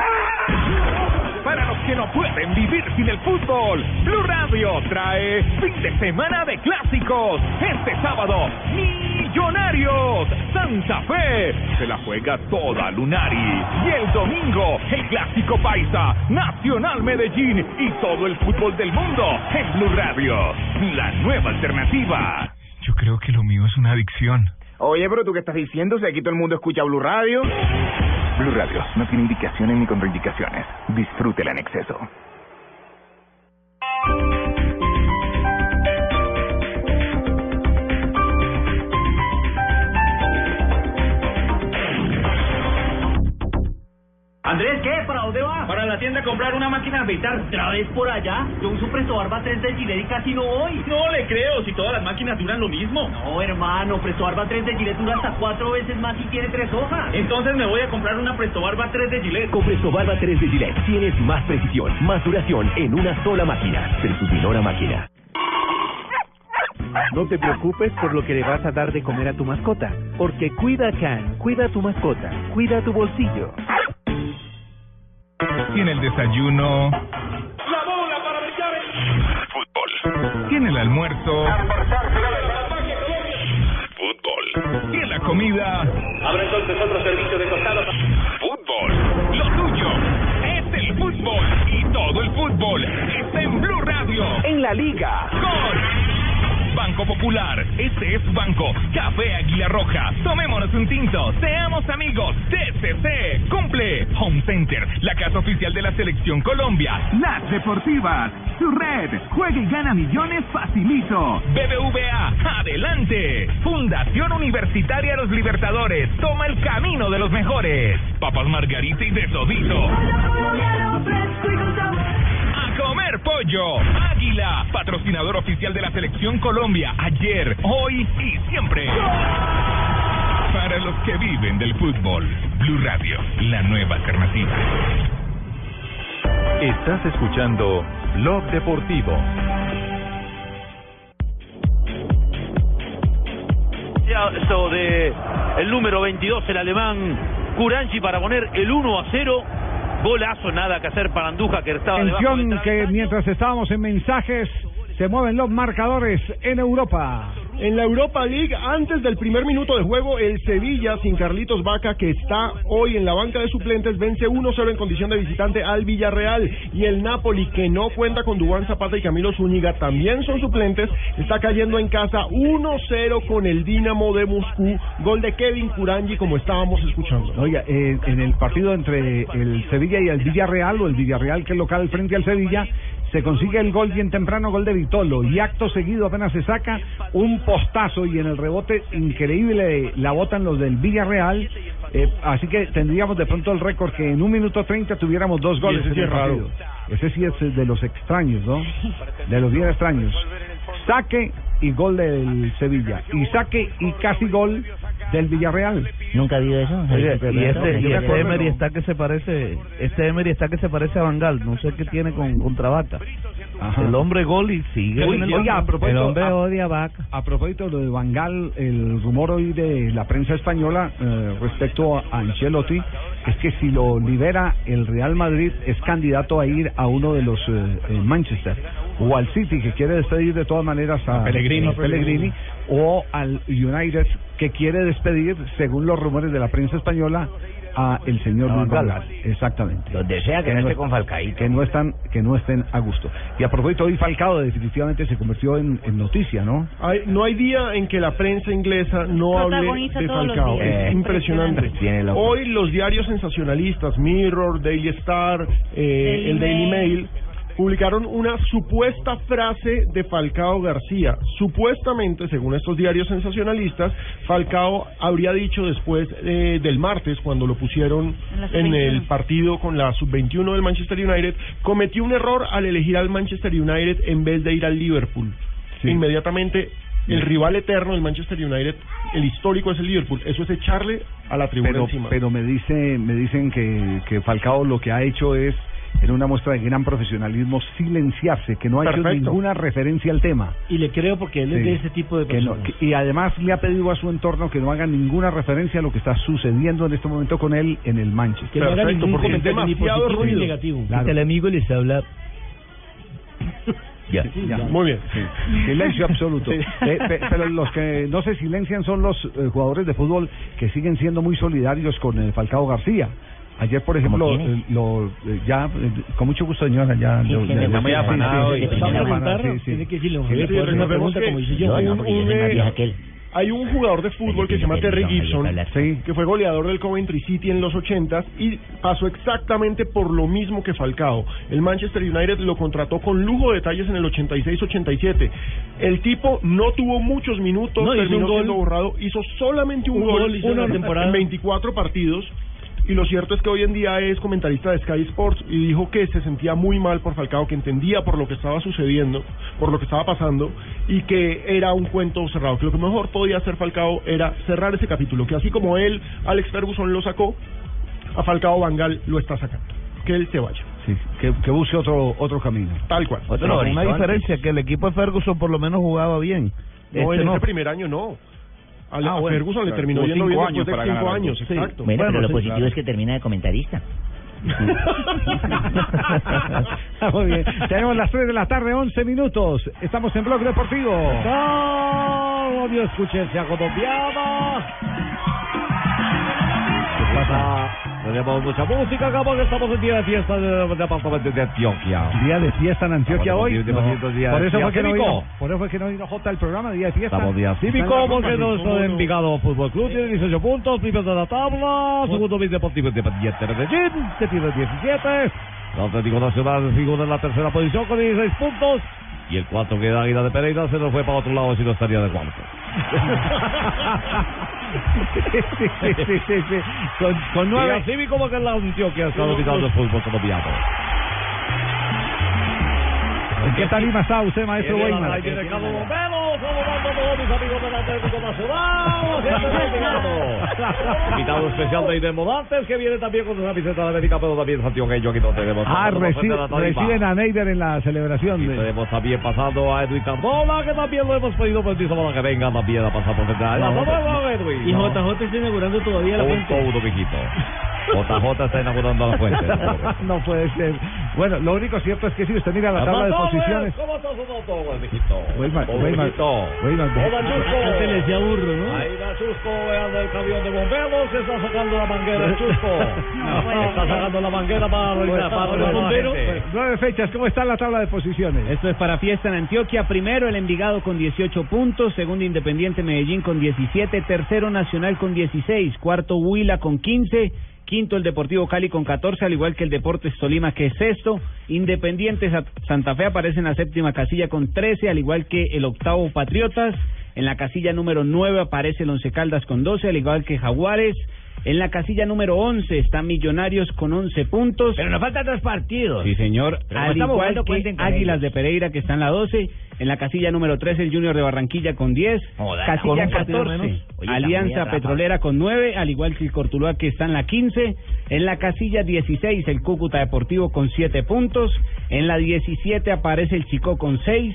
Para los que no pueden vivir sin el fútbol, Blue Radio trae fin de semana de clásicos. Este sábado, Millonarios, Santa Fe, se la juega toda Lunari. Y el domingo, el clásico paisa, Nacional Medellín y todo el fútbol del mundo en Blue Radio, la nueva alternativa. Yo creo que lo mío es una adicción. Oye, pero tú qué estás diciendo, si aquí todo el mundo escucha Blue Radio. Blue Radio no tiene indicaciones ni contraindicaciones. Disfrútela en exceso. Andrés, ¿qué? ¿Para dónde va? Para la tienda a comprar una máquina de afeitar. ¿Otra vez por allá? Yo uso Presto Barba 3 de Gillette y casi no voy. No le creo, si todas las máquinas duran lo mismo. No, hermano, Presto Barba 3 de Gillette dura hasta cuatro veces más y tiene tres hojas. Entonces me voy a comprar una Presto Barba 3 de Gillette. Con Presto Barba 3 de Gillette tienes más precisión, más duración en una sola máquina. Presumidora máquina. No te preocupes por lo que le vas a dar de comer a tu mascota, porque Cuida Can, cuida a tu mascota, cuida tu bolsillo. Tiene el desayuno. La bola para brillar en... Fútbol. Tiene el almuerzo. Fútbol. Y la comida. Habrá entonces otro servicio de costado. Fútbol. Lo tuyo es el fútbol. Y todo el fútbol está en Blue Radio. En la liga. Gol. Banco Popular. Este es Banco. Café Águila Roja. Tomémonos un tinto. Seamos amigos. TCC. Cumple. Home Center. La casa oficial de la Selección Colombia. Las Deportivas. Su red. Juega y gana millones facilito. BBVA. Adelante. Fundación Universitaria Los Libertadores. Toma el camino de los mejores. Papas Margarita y de Todito. Comer pollo. Águila, patrocinador oficial de la Selección Colombia. Ayer, hoy y siempre. Para los que viven del fútbol. Blue Radio, la nueva alternativa. Estás escuchando Blog Deportivo. Ya Esto de el número 22, el alemán Curanchi para poner el 1 a 0. Golazo, nada que hacer para Andújar que estaba de Atención que mientras estábamos en mensajes se mueven los marcadores en Europa. En la Europa League, antes del primer minuto de juego, el Sevilla, sin Carlitos Vaca, que está hoy en la banca de suplentes, vence 1-0 en condición de visitante al Villarreal. Y el Napoli, que no cuenta con Dubán Zapata y Camilo Zúñiga, también son suplentes, está cayendo en casa 1-0 con el Dinamo de Moscú. Gol de Kevin Kurangi, como estábamos escuchando. Oiga, eh, en el partido entre el Sevilla y el Villarreal, o el Villarreal que es local frente al Sevilla, se consigue el gol bien temprano, gol de Vitolo, y acto seguido apenas se saca un postazo y en el rebote increíble la botan los del Villarreal, eh, así que tendríamos de pronto el récord que en un minuto treinta tuviéramos dos goles ese sí es raro. Ese sí es de los extraños, ¿no? De los bien extraños. Saque y gol del Sevilla, y saque y casi gol del Villarreal. Nunca ha habido eso. Oye, y este, y este Emery está que se parece, este Emery está que se parece a Bangal, no sé qué tiene con contra Vaca. El hombre gol y sigue. Uy, en el oiga, a propósito, el hombre a- odia Vaca. A propósito de lo de Bangal, el rumor hoy de la prensa española eh, respecto a Ancelotti es que si lo libera el Real Madrid es candidato a ir a uno de los eh, eh, Manchester o al City que quiere despedir de todas maneras a, A Pellegrini. a Pellegrini, o al United que quiere despedir según los rumores de la prensa española a el señor Luis. Gaal. Exactamente. Donde sea que no esté con Falcaíto. Que no están, que no estén a gusto. Y a propósito, hoy Falcao definitivamente se convirtió en, en noticia, ¿no? Hay- no hay día en que la prensa inglesa no hable de los Falcao. Es Eh, impresionante. Hoy los diarios sensacionalistas, Mirror, Daily Star, eh, Daily el Daily Mail. Mail, publicaron una supuesta frase de Falcao García. Supuestamente, según estos diarios sensacionalistas, Falcao habría dicho después eh, del martes, cuando lo pusieron En el sub-21. partido con la sub-21 del Manchester United, cometió un error al elegir al Manchester United en vez de ir al Liverpool. Inmediatamente, el rival eterno del Manchester United, el histórico es el Liverpool. Eso es echarle a la tribuna pero, encima. pero me dice me dicen que, que Falcao lo que ha hecho es en una muestra de gran profesionalismo silenciarse que no ha hecho ninguna referencia al tema Y le creo porque él es de ese tipo de Que no- personas. que- y además le ha pedido a su entorno que no haga ninguna referencia a lo que está sucediendo en este momento con él en el Manchester Que no haga ningún comentario ni positivo ni ruido. negativo. Claro. El amigo les habla. Ya, ya. Muy bien. Silencio absoluto. Eh, pe- pero los que no se silencian son los eh, jugadores de fútbol que siguen siendo muy solidarios con eh, Falcao García. Ayer, por ejemplo, eh, lo, eh, ya, eh, con mucho gusto, señora, ya. Sí, lo- gente le- muy afanado sí, sí, tiene que decirle, una pregunta como hice yo. No, Hay no, un-. Hay jugador de fútbol que se llama Terry Gibson, que fue goleador del Coventry City en los 80 y pasó exactamente por lo mismo que Falcao. El Manchester United lo contrató con lujo de detalles en el 86-87. El tipo no tuvo muchos minutos, No, terminó gol. siendo borrado, hizo solamente un, Un gol la uno temporada. en 24 partidos. Y lo cierto es que hoy en día es comentarista de Sky Sports y dijo que se sentía muy mal por Falcao, que entendía por lo que estaba sucediendo, por lo que estaba pasando y que era un cuento cerrado, que lo que mejor podía hacer Falcao era cerrar ese capítulo, que así como él, Alex Ferguson lo sacó, a Falcao Bangal lo está sacando, que él se vaya. Sí, que, que busque otro otro camino. Tal cual. Pero una diferencia, que el equipo de Ferguson por lo menos jugaba bien. No, Este en no. ese primer año no. A, Ah, a bueno. Ferguson le terminó yendo cinco bien años para cinco ganar años, Sí. exacto. Bueno, pero lo sí, positivo claro. es que termina de comentarista. Muy bien. Tenemos las 3 de la tarde, 11 minutos. Estamos en Blog Deportivo. Radio Escuchencia colombiana. ¿Qué pasa? Tenemos mucha música, acá porque estamos en día de fiesta del departamento de Antioquia. Día de fiesta en Antioquia hoy. de- No. Por eso fue que no vino, por eso fue que no vino J el programa, día de fiesta. Estamos día cívico porque nuestro ¿cómo no? Envigado Fútbol Club tiene 18 puntos, primero de la tabla, segundo Miss Deportivo Independiente de Medellín, que tiene 17, el Atlético Nacional figura en la tercera posición con 16 puntos, y el cuarto que da Águila de Pereira se nos fue para otro lado si no estaría de cuarto. sí, sí, sí, sí, sí. Con, con Y nueve. así como que la Antioquia está dominando el fútbol colombiano. ¿En qué tarima está usted, maestro Weimar? calle de Carlos Bombero, saludando a todos mis amigos del Atlético Nacional. invitado. Invitado especial de Idemo Dantes, que viene también con una camiseta de América, pero también Santioqueño, aquí donde tenemos. Ah, reciben a Neider en la celebración. Y de- tenemos también pasando a Edwin Cardona, que también lo hemos pedido permiso para que venga también a pasar por No, Edwin. Y JJ está inaugurando todavía la Punto fuente. uno, mijito. JJ está inaugurando la fuente. no puede ser. Bueno, lo único cierto es que si usted mira la tabla de posiciones. ¿Cómo está su moto, el mijito? Weimar, Weimar, mijito. Weimar, Hola, Chusco. Acá se le decía burro, ¿no? Ahí va Chusco, vean el camión de bomberos que está sacando la manguera, el Chusco. está sacando la manguera para revisar, para Bueno, revisar la bombero, gente. Nueve fechas, ¿cómo está la tabla de posiciones? Esto es para fiesta en Antioquia. Primero el Envigado con 18 puntos. Segundo Independiente Medellín con 17. Tercero Nacional con 16. Cuarto Huila con 15. Quinto el Deportivo Cali con 14, al igual que el Deportes Tolima que es sexto. Independiente Sa- Santa Fe aparece en la séptima casilla con 13, al igual que el octavo Patriotas. En la casilla número 9 aparece el Once Caldas con 12, al igual que Jaguares. En la casilla número 11 están Millonarios con 11 puntos. Pero nos faltan dos partidos. Sí, señor. Pero Al igual que Águilas de Pereira, que está en la 12. En la casilla número 13, el Junior de Barranquilla con 10. Joder, casilla con un partido 14, menos. Oye, está Alianza. Petrolera con 9, al igual que el Cortuluá, que está en la 15. En la casilla 16, el Cúcuta Deportivo con 7 puntos. En la 17 aparece el Chico con 6.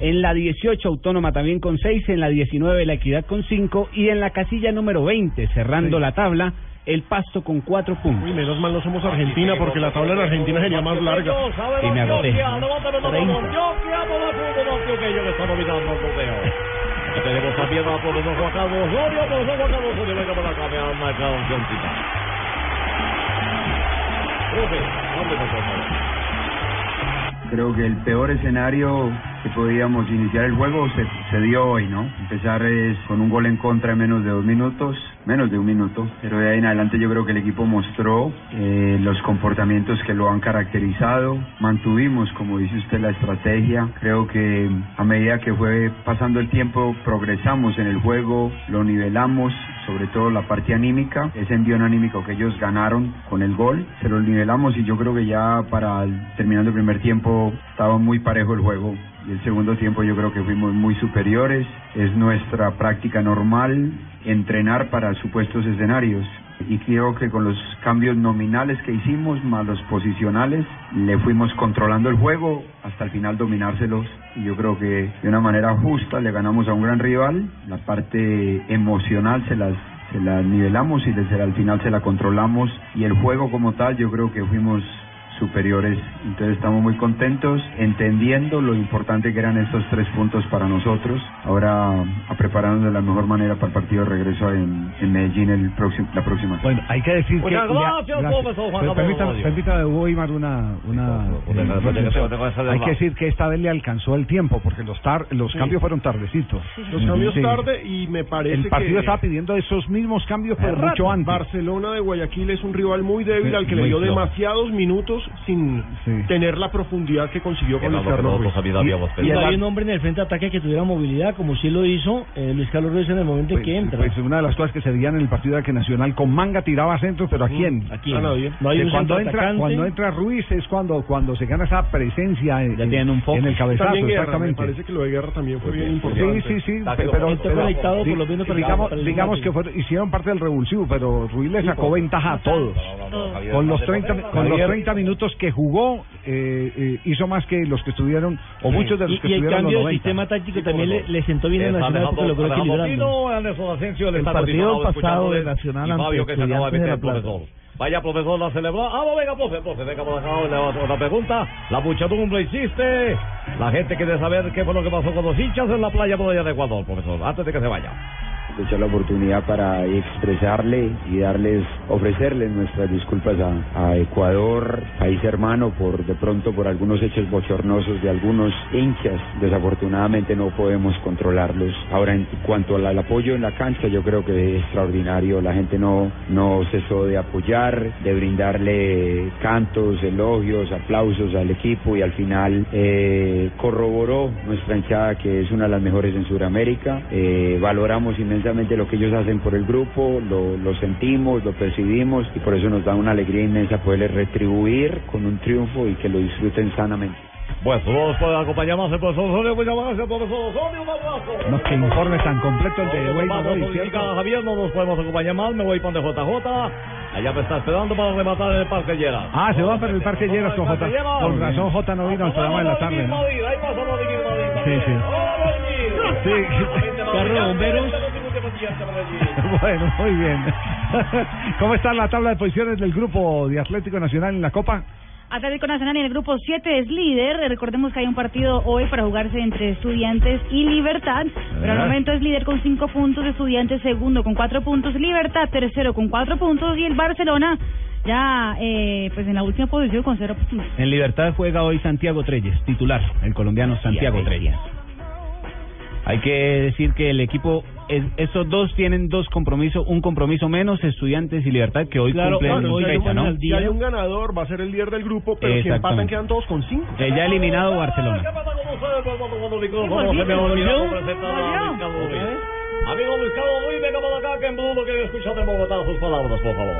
En la 18, Autónoma también con 6. En la 19, la Equidad con 5. Y en la casilla número 20, cerrando la tabla, el Pasto con 4 puntos. Uy, menos mal no somos Argentina porque la tabla en Argentina sería más larga. Y me agoté. Por tenemos venga para acá, me han marcado un. Profe, favor. Creo que el peor escenario que podíamos iniciar el juego se, se dio hoy, ¿no? Empezar es con un gol en contra en menos de dos minutos, menos de un minuto, pero de ahí en adelante yo creo que el equipo mostró eh, los comportamientos que lo han caracterizado, mantuvimos, como dice usted, la estrategia, creo que a medida que fue pasando el tiempo progresamos en el juego, lo nivelamos, sobre todo la parte anímica, ese envío anímico que ellos ganaron con el gol, se lo nivelamos y yo creo que ya para terminando el primer tiempo estaba muy parejo el juego y el segundo tiempo yo creo que fuimos muy superiores, es nuestra práctica normal entrenar para supuestos escenarios. Y creo que con los cambios nominales que hicimos más los posicionales le fuimos controlando el juego hasta el final dominárselos. Y yo creo que de una manera justa le ganamos a un gran rival. La parte emocional se las se la nivelamos y desde al final se la controlamos. Y el juego como tal yo creo que fuimos superiores. Entonces estamos muy contentos, entendiendo lo importante que eran estos tres puntos para nosotros. Ahora a prepararnos de la mejor manera para el partido de regreso en, en Medellín el próximo, la próxima. Bueno, hay que decir que... Permítame, permítame, Weimar, una... una Una- eh, hay que decir que esta vez le alcanzó el tiempo, porque los tar, los Sí. cambios fueron tardecitos. Los cambios Sí. tarde y me parece El partido que... estaba pidiendo esos mismos cambios, pero mucho antes. Barcelona de Guayaquil es un rival muy débil al que le dio flojo. demasiados minutos sin tener la profundidad que consiguió con Luis Carlos Ruiz. Y no hay un hombre en el frente de ataque que tuviera movilidad, como sí lo hizo eh, Luis Carlos Ruiz en el momento en Pues, que entra. pues una de las cosas que se veían en el partido era que Nacional con manga tiraba centro, pero ¿a quién? ¿A quién? A nadie. No hay un cuando entra atacante. cuando entra Ruiz es cuando cuando se gana esa presencia en, en- en el cabezazo, También Guerra, me exactamente. parece que lo de Guerra también fue bien Sí, importante. sí, sí, Está pero, pero- di- por los digamos, el digamos que hicieron parte del revulsivo, pero Ruiz le Sí, sacó por- ventaja a todos. Con los Javier, 30 Javier. con los 30 minutos que jugó eh, eh, hizo más que los que estuvieron o muchos de los y, que y el estuvieron cambio los de 90. sistema táctico también le, le sentó bien a Nacional porque logró equilibrarlo. El partido pasado de Nacional ante Fabio que se acaba de meter. Vaya, profesor, la celebró. Ah, no, venga, profe, profe, venga por acá, otra pregunta. La muchedumbre insiste. La gente quiere saber qué fue lo que pasó con los hinchas en la playa por allá de Ecuador, profesor, antes de que se vaya. Aprovechar la oportunidad para expresarle y darles, ofrecerles nuestras disculpas a, a Ecuador, país hermano, por de pronto por algunos hechos bochornosos de algunos hinchas. Desafortunadamente no podemos controlarlos. Ahora, en cuanto al, al apoyo en la cancha, yo creo que es extraordinario. La gente no, no cesó de apoyar, de brindarle cantos, elogios, aplausos al equipo y al final eh, corroboró nuestra hinchada que es una de las mejores en Sudamérica. Eh, valoramos inmensamente lo que ellos hacen por el grupo, lo, lo sentimos, lo percibimos y por eso nos da una alegría inmensa poderles retribuir con un triunfo y que lo disfruten sanamente. Bueno, no nos puede acompañar más el profesor Osorio, muchas gracias, profesor Osorio, un abrazo. No, que informe tan completo el de ¿cierto? indica Javier, no nos podemos acompañar más, me voy para JJ. Allá me está esperando para rematar en el Parque Lleras. Ah, se va para el Parque Lleras con J. Con razón J no vino al programa de la tarde, ¿no? Sí, sí. Sí. Carro bomberos. Bueno, muy bien. ¿Cómo está la tabla de posiciones del grupo de Atlético Nacional en la Copa? Atlético Nacional en el grupo 7 es líder. Recordemos que hay un partido hoy para jugarse entre Estudiantes y Libertad. Pero al Ah. momento es líder con 5 puntos, Estudiantes segundo con 4 puntos, Libertad tercero con 4 puntos y el Barcelona ya eh, pues en la última posición con 0 puntos. En Libertad juega hoy Santiago Treyes, titular, el colombiano Santiago Treyes. Hay que decir que el equipo, es- estos dos tienen dos compromisos, un compromiso menos, Estudiantes y Libertad, que hoy Claro, cumplen claro, hay, fecha, un, ¿no? si hay un ganador, va a ser el líder del grupo, pero si empatan quedan todos con cinco. Eh, ya eliminado Barcelona. Amigo Luis Carlos Ruiz, venga para acá, que en Bruno que escuchar de Bogotá sus palabras, por favor.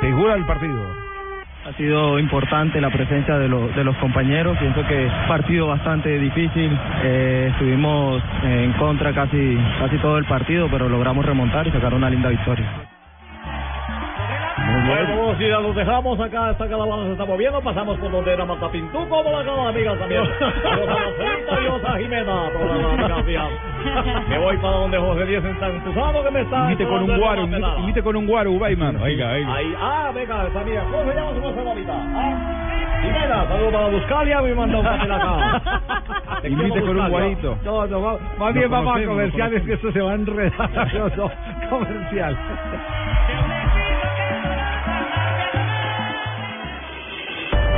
Figura del partido. Ha sido importante la presencia de, los de los compañeros. Pienso que partido bastante difícil. Eh, estuvimos en contra casi casi todo el partido, pero logramos remontar y sacar una linda victoria. Si ya los dejamos acá, esta caravana se está moviendo, pasamos por donde era Marta Pintuco, por acá las amigas también. Adiós a Jimena, por mías. Me voy para donde José Díaz está entusiasmado que me está... Imite con un en guaro, la imite con un guaro, Weimar. Oiga, oiga. Ahí, ah, venga, esa amiga, ¿cómo se llama su mujer ahorita? Ah, Jimena, saludos para Buscalia, me manda un papel acá. Te Imite quiero, con un guarito. No, no, más bien vamos a comerciales que esto se va a enredar. No, comercial.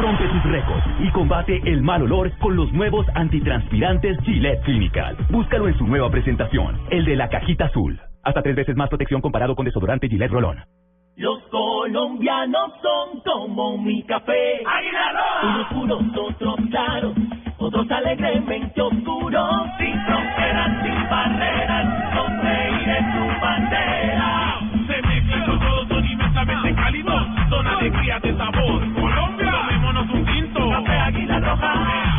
Rompe tus récords y combate el mal olor con los nuevos antitranspirantes Gillette Clinical. Búscalo en su nueva presentación, el de la cajita azul. Hasta tres veces más protección comparado con desodorante Gillette Rolón. Los colombianos son como mi café. Unos puros, otros claros, otros alegremente oscuros. Sin fronteras, sin barreras, con reír en su bandera. Se mezclan con todos, son inmensamente cálidos, son alegría de sabor. Roja.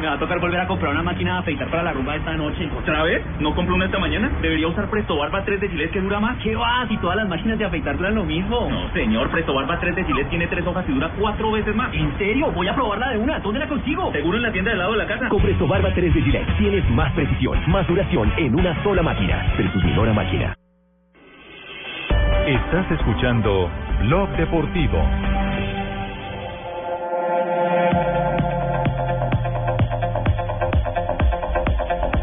Me va a tocar volver a comprar una máquina de afeitar para la rumba esta noche. ¿Otra vez? ¿No compró una esta mañana? ¿Debería usar Presto Barba 3 de Gillette que dura más? ¿Qué va? Si todas las máquinas de afeitar duran lo mismo. No, señor. Presto Barba 3 de Gillette tiene tres hojas y dura cuatro veces más. ¿En serio? Voy a probarla de una. ¿Dónde la consigo? Seguro en la tienda del lado de la casa. Con Presto Barba 3 de Gillette tienes más precisión, más duración en una sola máquina. Menor máquina. Estás escuchando Blog Deportivo.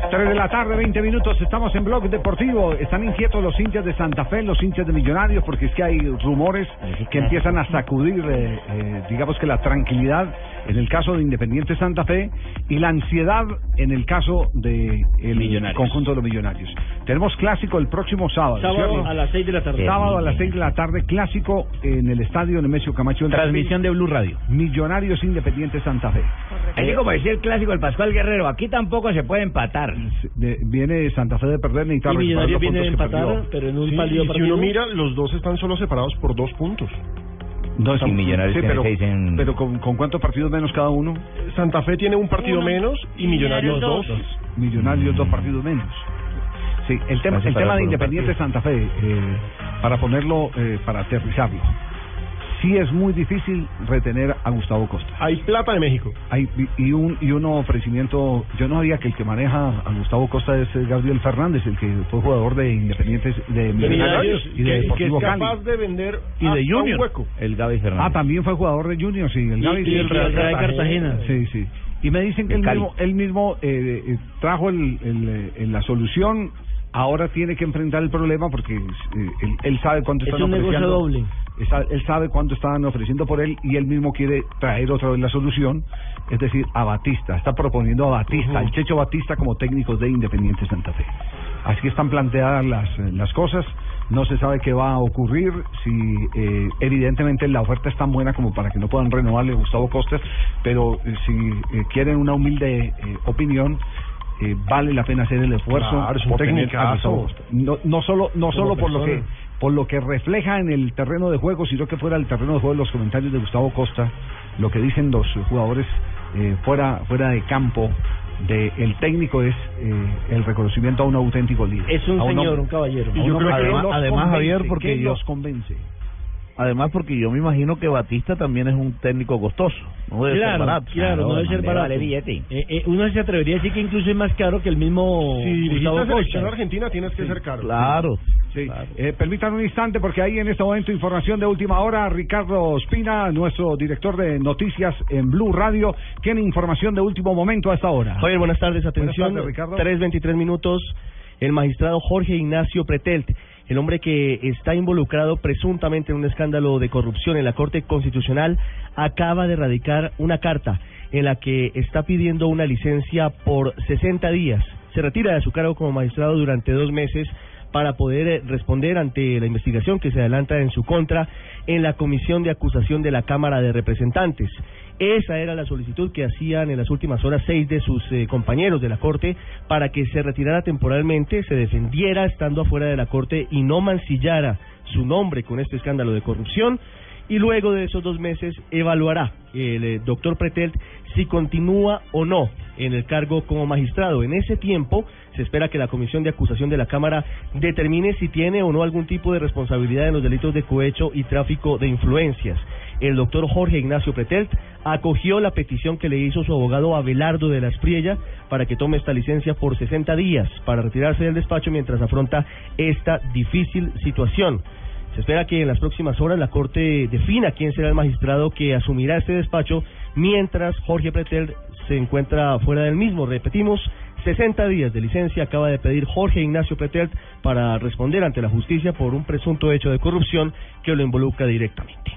Tres de la tarde, 20 minutos, estamos en Blog Deportivo. Están inquietos los hinchas de Santa Fe, los hinchas de Millonarios, porque es que hay rumores que empiezan a sacudir, eh, eh, digamos que la tranquilidad en el caso de Independiente Santa Fe y la ansiedad en el caso de el conjunto de los Millonarios. Tenemos clásico el próximo sábado. Sábado ¿cierto? a las 6 de la tarde. Sábado a las 6 de la tarde, clásico en el estadio Nemesio Camacho. en Transmisión de Blue Radio. Millonarios Independiente Santa Fe. Así como decía el clásico del Pascual Guerrero, aquí tampoco se puede empatar. De- viene Santa Fe de perder, necesita Y Millonarios viene de empatar, pero en un partido y si uno mira, los dos están solo separados por dos puntos. No, Y son- Millonarios sí, pero, seis en- pero con, con cuántos partidos menos cada uno? Santa Fe tiene un partido Uno. menos y Millonarios dos. Millonarios dos partidos menos. Sí, el tema, el tema de Independiente Santa Fe, eh, para ponerlo, eh, para aterrizarlo, sí es muy difícil retener a Gustavo Costa. Hay plata de México. Hay, y, y un y un ofrecimiento, yo no sabía que el que maneja a Gustavo Costa es eh, Gabriel Fernández, el que fue jugador de Independiente, de De Millonarios y de que, que es Deportivo Cali. capaz de vender Y de Junior. hueco. El Gaby Ah, también fue jugador de Junior, sí. El Y- Gaby y sí, el Real Cartagena. Sí, sí. Y me dicen que El él Cali. mismo, él mismo eh, eh, trajo el, el, eh, el- la solución. Ahora tiene que enfrentar el problema porque eh, él, él sabe cuánto Es están un negocio doble. Él sabe- cuánto estaban ofreciendo por él y él mismo quiere traer otra vez la solución, es decir, a Batista. Está proponiendo a Batista, al Checho Batista como técnico de Independiente Santa Fe. Así están planteadas las, eh, las cosas. No se sabe qué va a ocurrir. Si eh, evidentemente la oferta es tan buena como para que no puedan renovarle a Gustavo Costas, pero eh, si eh, quieren una humilde eh, opinión. eh, vale la pena hacer el esfuerzo Claro, por Costa. no, no solo no solo por lo que. Por lo que refleja en el terreno de juego, sino que fuera el terreno de juego los comentarios de Gustavo Costa, lo que dicen los jugadores eh, fuera fuera de campo de el técnico es eh, el reconocimiento a un auténtico líder. Es un A señor, hombre- un caballero. Y yo creo que además- Javier, porque que yo- los convence. Además, porque yo me imagino que Batista también es un técnico costoso. No debe claro, ser barato. claro, no debe ser barato. Eh, eh, uno se atrevería a decir que incluso es más caro que el mismo Si Gustavo selección argentina tienes que ser caro. Claro. Sí. Eh, permítanme un instante porque hay en este momento información de última hora. Ricardo Espina, nuestro director de noticias en Blue Radio, tiene información de último momento a esta hora. Javier, buenas tardes. Atención, tardes, Ricardo. 3.23 minutos. El magistrado Jorge Ignacio Pretelt, el hombre que está involucrado presuntamente en un escándalo de corrupción en la Corte Constitucional, acaba de radicar una carta en la que está pidiendo una licencia por 60 días. Se retira de su cargo como magistrado durante dos meses para poder responder ante la investigación que se adelanta en su contra en la Comisión de Acusación de la Cámara de Representantes. Esa era la solicitud que hacían en las últimas horas seis de sus eh, compañeros de la Corte para que se retirara temporalmente, se defendiera estando afuera de la Corte y no mancillara su nombre con este escándalo de corrupción. Y luego de esos dos meses evaluará el eh, doctor Pretelt si continúa o no en el cargo como magistrado. En ese tiempo se espera que la Comisión de Acusación de la Cámara determine si tiene o no algún tipo de responsabilidad en los delitos de cohecho y tráfico de influencias. El doctor Jorge Ignacio Pretelt acogió la petición que le hizo su abogado Abelardo de la Espriella para que tome esta licencia por 60 días para retirarse del despacho mientras afronta esta difícil situación. Se espera que en las próximas horas la Corte defina quién será el magistrado que asumirá este despacho mientras Jorge Pretel se encuentra fuera del mismo. Repetimos, 60 días de licencia acaba de pedir Jorge Ignacio Pretel para responder ante la justicia por un presunto hecho de corrupción que lo involucra directamente.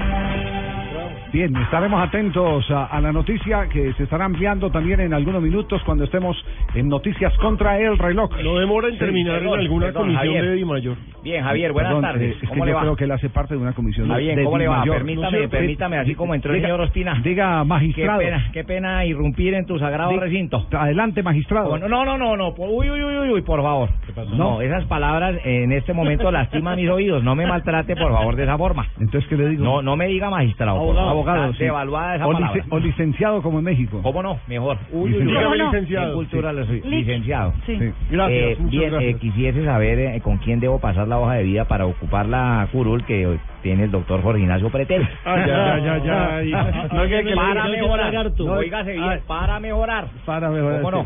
Bien, estaremos atentos a, a la noticia que se estará ampliando también en algunos minutos cuando estemos en Noticias contra el reloj. No demora en Sí, terminar perdón, en alguna perdón, comisión Javier. de Dimayor. Bien, Javier, buenas Perdón, tardes. eh, es que ¿Cómo yo le va? creo que él hace parte de una comisión de ¿cómo le va? Dimayor. Permítame, No sé, permítame, así como entró el diga- señor Ospina. Diga, magistrado. Qué pena, qué pena irrumpir en tu sagrado Di- recinto. Adelante, magistrado. No, no, no, no, uy, uy, uy, uy, uy, por favor. No, esas palabras en este momento lastiman mis oídos. No me maltrate, por favor, de esa forma. Entonces, ¿qué le digo? No, no me diga magistrado. por favor. Abogado, Está sí. devaluada esa o, palabra. lice- o licenciado como en México. ¿Cómo no? Mejor. Uy, ¿Cómo no? licenciado. En cultura le soy. Sí. Licenciado. Sí. Eh, Gracias, muchas bien, gracias. eh, quisiese saber eh, con quién debo pasar la hoja de vida para ocupar la curul que tiene el doctor Jorge Ignacio Pretel. Ah, ya, ya, ya, ya. No, que- que para mejorar. No, Óigase bien, Ay. para mejorar. Para mejorar. ¿Cómo no?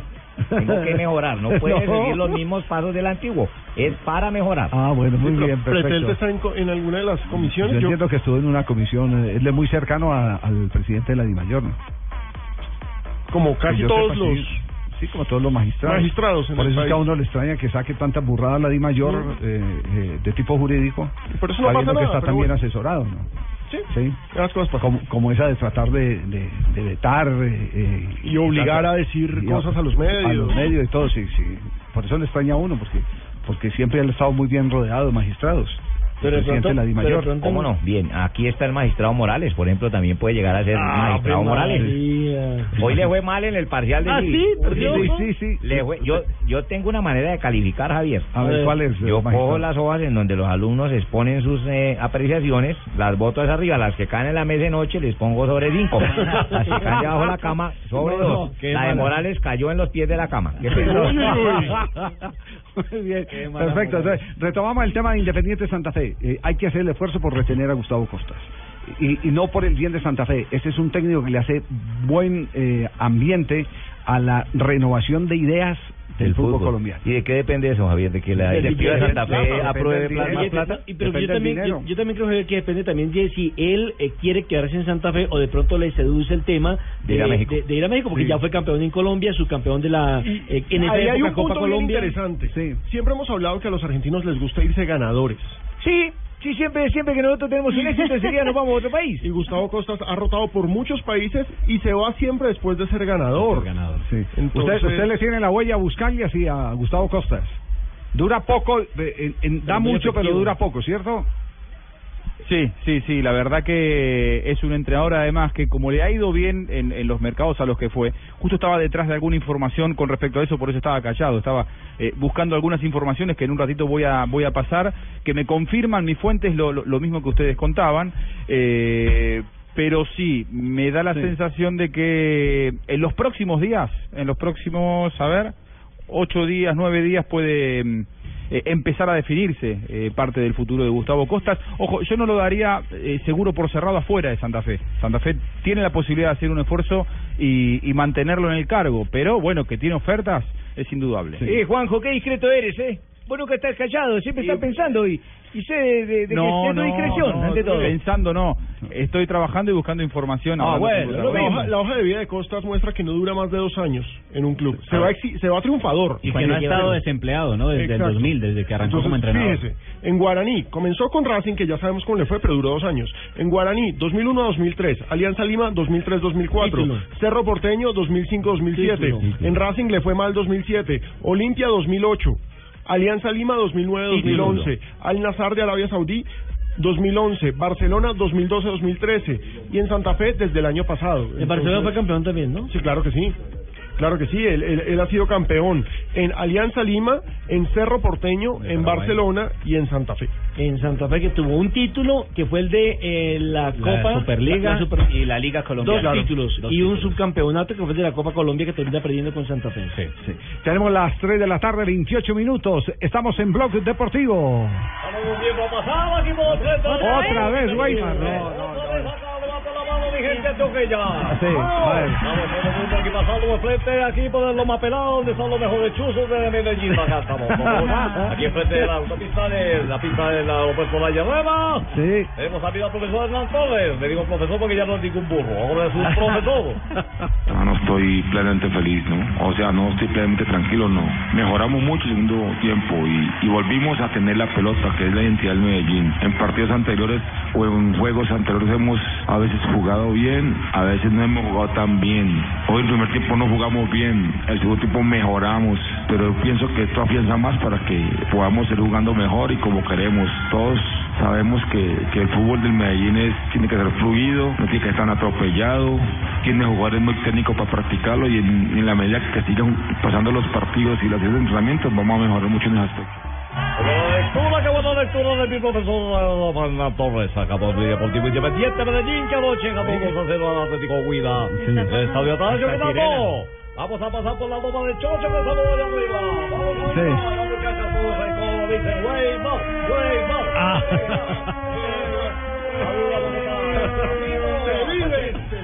Tengo que mejorar, no puede No. seguir los mismos pasos del antiguo. Es para mejorar. Ah, bueno, muy bien, ¿Pretende perfecto. estar en, en alguna de las comisiones? Yo Yo- entiendo que estuvo en una comisión, eh, él es muy cercano a- al presidente de la DIMAYOR, ¿no? como casi todos sepa, los... sí, sí, como todos los magistrados. Magistrados en Por eso es que a uno le extraña que saque tanta burrada la DIMAYOR Mm. eh, eh, de tipo jurídico, eso no pasa que está pero también bueno. asesorado, ¿no? Sí, Sí. las cosas. Como, como esa de tratar de, de, de vetar eh, eh, Y obligar a decir y cosas a los medios. A los medios y todo, sí, sí. Por eso le extraña a uno, porque porque siempre ha estado muy bien rodeado de magistrados. El presidente de la DIMAYOR. ¿Cómo no? Bien, aquí está el magistrado Morales, por ejemplo, también puede llegar a ser Ah, magistrado Morales. Hoy le fue mal en el parcial de ¿Ah, sí? Sí, sí, sí. Le fue- yo, yo tengo una manera de calificar, Javier. A ver, ¿cuál es, Yo cojo las hojas en donde los alumnos exponen sus eh, apreciaciones, las boto hacia arriba, las que caen en la mesa de noche les pongo sobre cinco. Las que caen debajo de la cama, sobre No, dos. qué La de. Morales cayó en los pies de la cama. Muy bien, perfecto. Entonces, retomamos el tema de Independiente Santa Fe. Eh, hay que hacer el esfuerzo por retener a Gustavo Costas. Y, y no por el bien de Santa Fe. Ese es un técnico que le hace buen eh, ambiente a la renovación de ideas del fútbol, colombiano. ¿Y de qué depende eso, Javier? ¿De que la directiva de Santa Fe apruebe más plata? Y, pero yo también, yo, yo también creo Javier, que depende también de si él eh, quiere quedarse en Santa Fe o de pronto le seduce el tema de, De ir a México. de- de ir a México, porque Sí. ya fue campeón en Colombia, subcampeón de la eh, en esa Ahí hay época un Copa punto bien Colombia. interesante. Siempre hemos hablado que a los argentinos les gusta irse ganadores. Sí, sí, siempre, siempre que nosotros tenemos un éxito enseguida nos vamos a otro país. Y Gustavo Costas ha rotado por muchos países y se va siempre después de ser ganador. Sí. Entonces- usted, usted le tiene la huella a Buscalia así a Gustavo Costas. Dura poco, en- en- da mucho, pero dura poco, ¿cierto? Sí, sí, sí, la verdad que es un entrenador además que como le ha ido bien en, en los mercados a los que fue, justo estaba detrás de alguna información con respecto a eso, por eso estaba callado, estaba eh, buscando algunas informaciones que en un ratito voy a voy a pasar, que me confirman mis fuentes lo, lo, lo mismo que ustedes contaban, eh, pero sí, me da la sensación de que en los próximos días, en los próximos, a ver, ocho días, nueve días puede mm, eh, empezar a definirse eh, parte del futuro de Gustavo Costas. Ojo, yo no lo daría eh, seguro por cerrado afuera de Santa Fe. Santa Fe tiene la posibilidad de hacer un esfuerzo y, y mantenerlo en el cargo, pero bueno, que tiene ofertas es indudable. Eh, Juanjo, qué discreto eres, ¿eh? Vos nunca estás callado, siempre estás pensando y, y sé de, de- de que No, discreción, no, ante todo. Pensando no, estoy trabajando y buscando información. Ah, bueno, la, hoja, la hoja de vida de Costas muestra que no dura más de dos años en un club. Se Ah. va, exi- se va triunfador. Y que no ha estado desempleado, ¿no? Desde Exacto. el 2000, desde que arrancó como Entonces, entrenador. fíjese, en Guaraní, comenzó con Racing, que ya sabemos cómo le fue, pero duró dos años. En Guaraní, 2001 a 2003. Alianza Lima, 2003-2004. Título. Cerro Porteño, 2005-2007. Título. En Racing le fue mal 2007. Olimpia, 2008. Alianza Lima, 2009-2011. Al Nazar de Arabia Saudí, 2011. Barcelona, 2012-2013. Y en Santa Fe, desde el año pasado. El Barcelona fue Entonces- campeón también, ¿no? Sí, claro que sí. Claro que sí, él, él- él ha sido campeón en Alianza Lima, en Cerro Porteño, en Barcelona y en Santa Fe. En Santa Fe que tuvo un título que fue el de eh, la, Copa Superliga la Super- y la Liga Colombiana. Dos Claro. títulos Dos y un subcampeonato que fue el de la Copa Colombia que termina perdiendo con Santa Fe. Sí. Tenemos las 3 de la tarde, 28 minutos. Estamos en Blog Deportivo. Otra vez, Weimar. No, mi gente Toquilla. Sí, a ver. Estamos todo el mundo aquí pasando de frente, aquí por el Loma Pelado, donde son los mejores chuzos de Medellín. Acá estamos todos. Aquí enfrente de la autopista de la pista de la Roberto Valle Nueva. Sí. Tenemos también al profesor Hernán Torres. Le digo profesor porque ya no es ningún burro. Ahora es un profesor. Ah, no estoy plenamente feliz, ¿no? O sea, no estoy plenamente tranquilo, no. Mejoramos mucho el segundo tiempo y, y volvimos a tener la pelota, que es la identidad del Medellín. En partidos anteriores o en juegos anteriores hemos veces jugado bien, a veces no hemos jugado tan bien. Hoy el primer tiempo no jugamos bien, el segundo tiempo mejoramos, pero yo pienso que esto afianza más para que podamos ir jugando mejor y como queremos. Todos sabemos que, que el fútbol del Medellín es, tiene que ser fluido, no tiene que estar atropellado, tiene jugadores muy técnicos para practicarlo y en, en la medida que sigan pasando los partidos y las entrenamientos vamos a mejorar mucho en ese aspecto. Lectura, qué buena lectura de mi profesor Hernán Torres. Por el Deportivo Independiente Medellín, que anoche ganó 2 a 0 al Atlético Huila. Estadio Atanasio Esa Girardot. Vamos a pasar por la bomba de Chocho, que estamos allá arriba. Vamos Sí. arriba, la muchacha todos ahí, como dicen, way more, way more. Ah. Se vive, se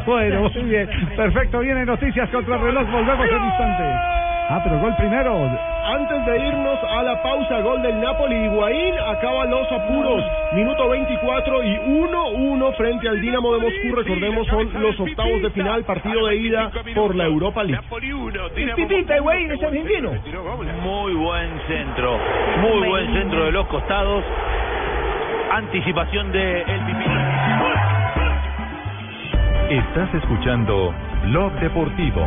Bueno, muy bien. Perfecto, vienen noticias contra el reloj. Volvemos en instante. Ah, pero gol primero. Antes de irnos a la pausa, gol del Napoli, Higuaín acaba los apuros. Minuto 24 y 1-1 frente al Dinamo de Moscú. Recordemos, son los octavos de final, partido de ida por la Europa League. Pipita, Higuaín es argentino. Muy buen centro, muy buen centro de los costados. Anticipación de el Pipita. Estás escuchando Blog Deportivo.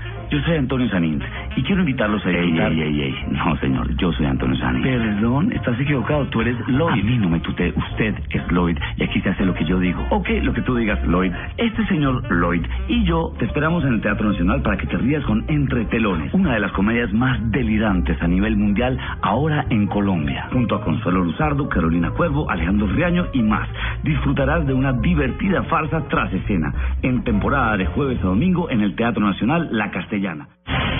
yo soy Antonio Sanín y quiero invitarlos a visitar... Ey, ey, ey, No, señor, yo soy Antonio Sanín. Perdón, estás equivocado, tú eres Lloyd. A mí no me tutee, usted es Lloyd y aquí se hace lo que yo digo. Ok, lo que tú digas, Lloyd. Este señor Lloyd y yo te esperamos en el Teatro Nacional para que te rías con Entre Telones, una de las comedias más delirantes a nivel mundial ahora en Colombia. Junto a Consuelo Luzardo, Carolina Cuervo, Alejandro Riaño y más. Disfrutarás de una divertida farsa tras escena en temporada de jueves a domingo en el Teatro Nacional La Castellana.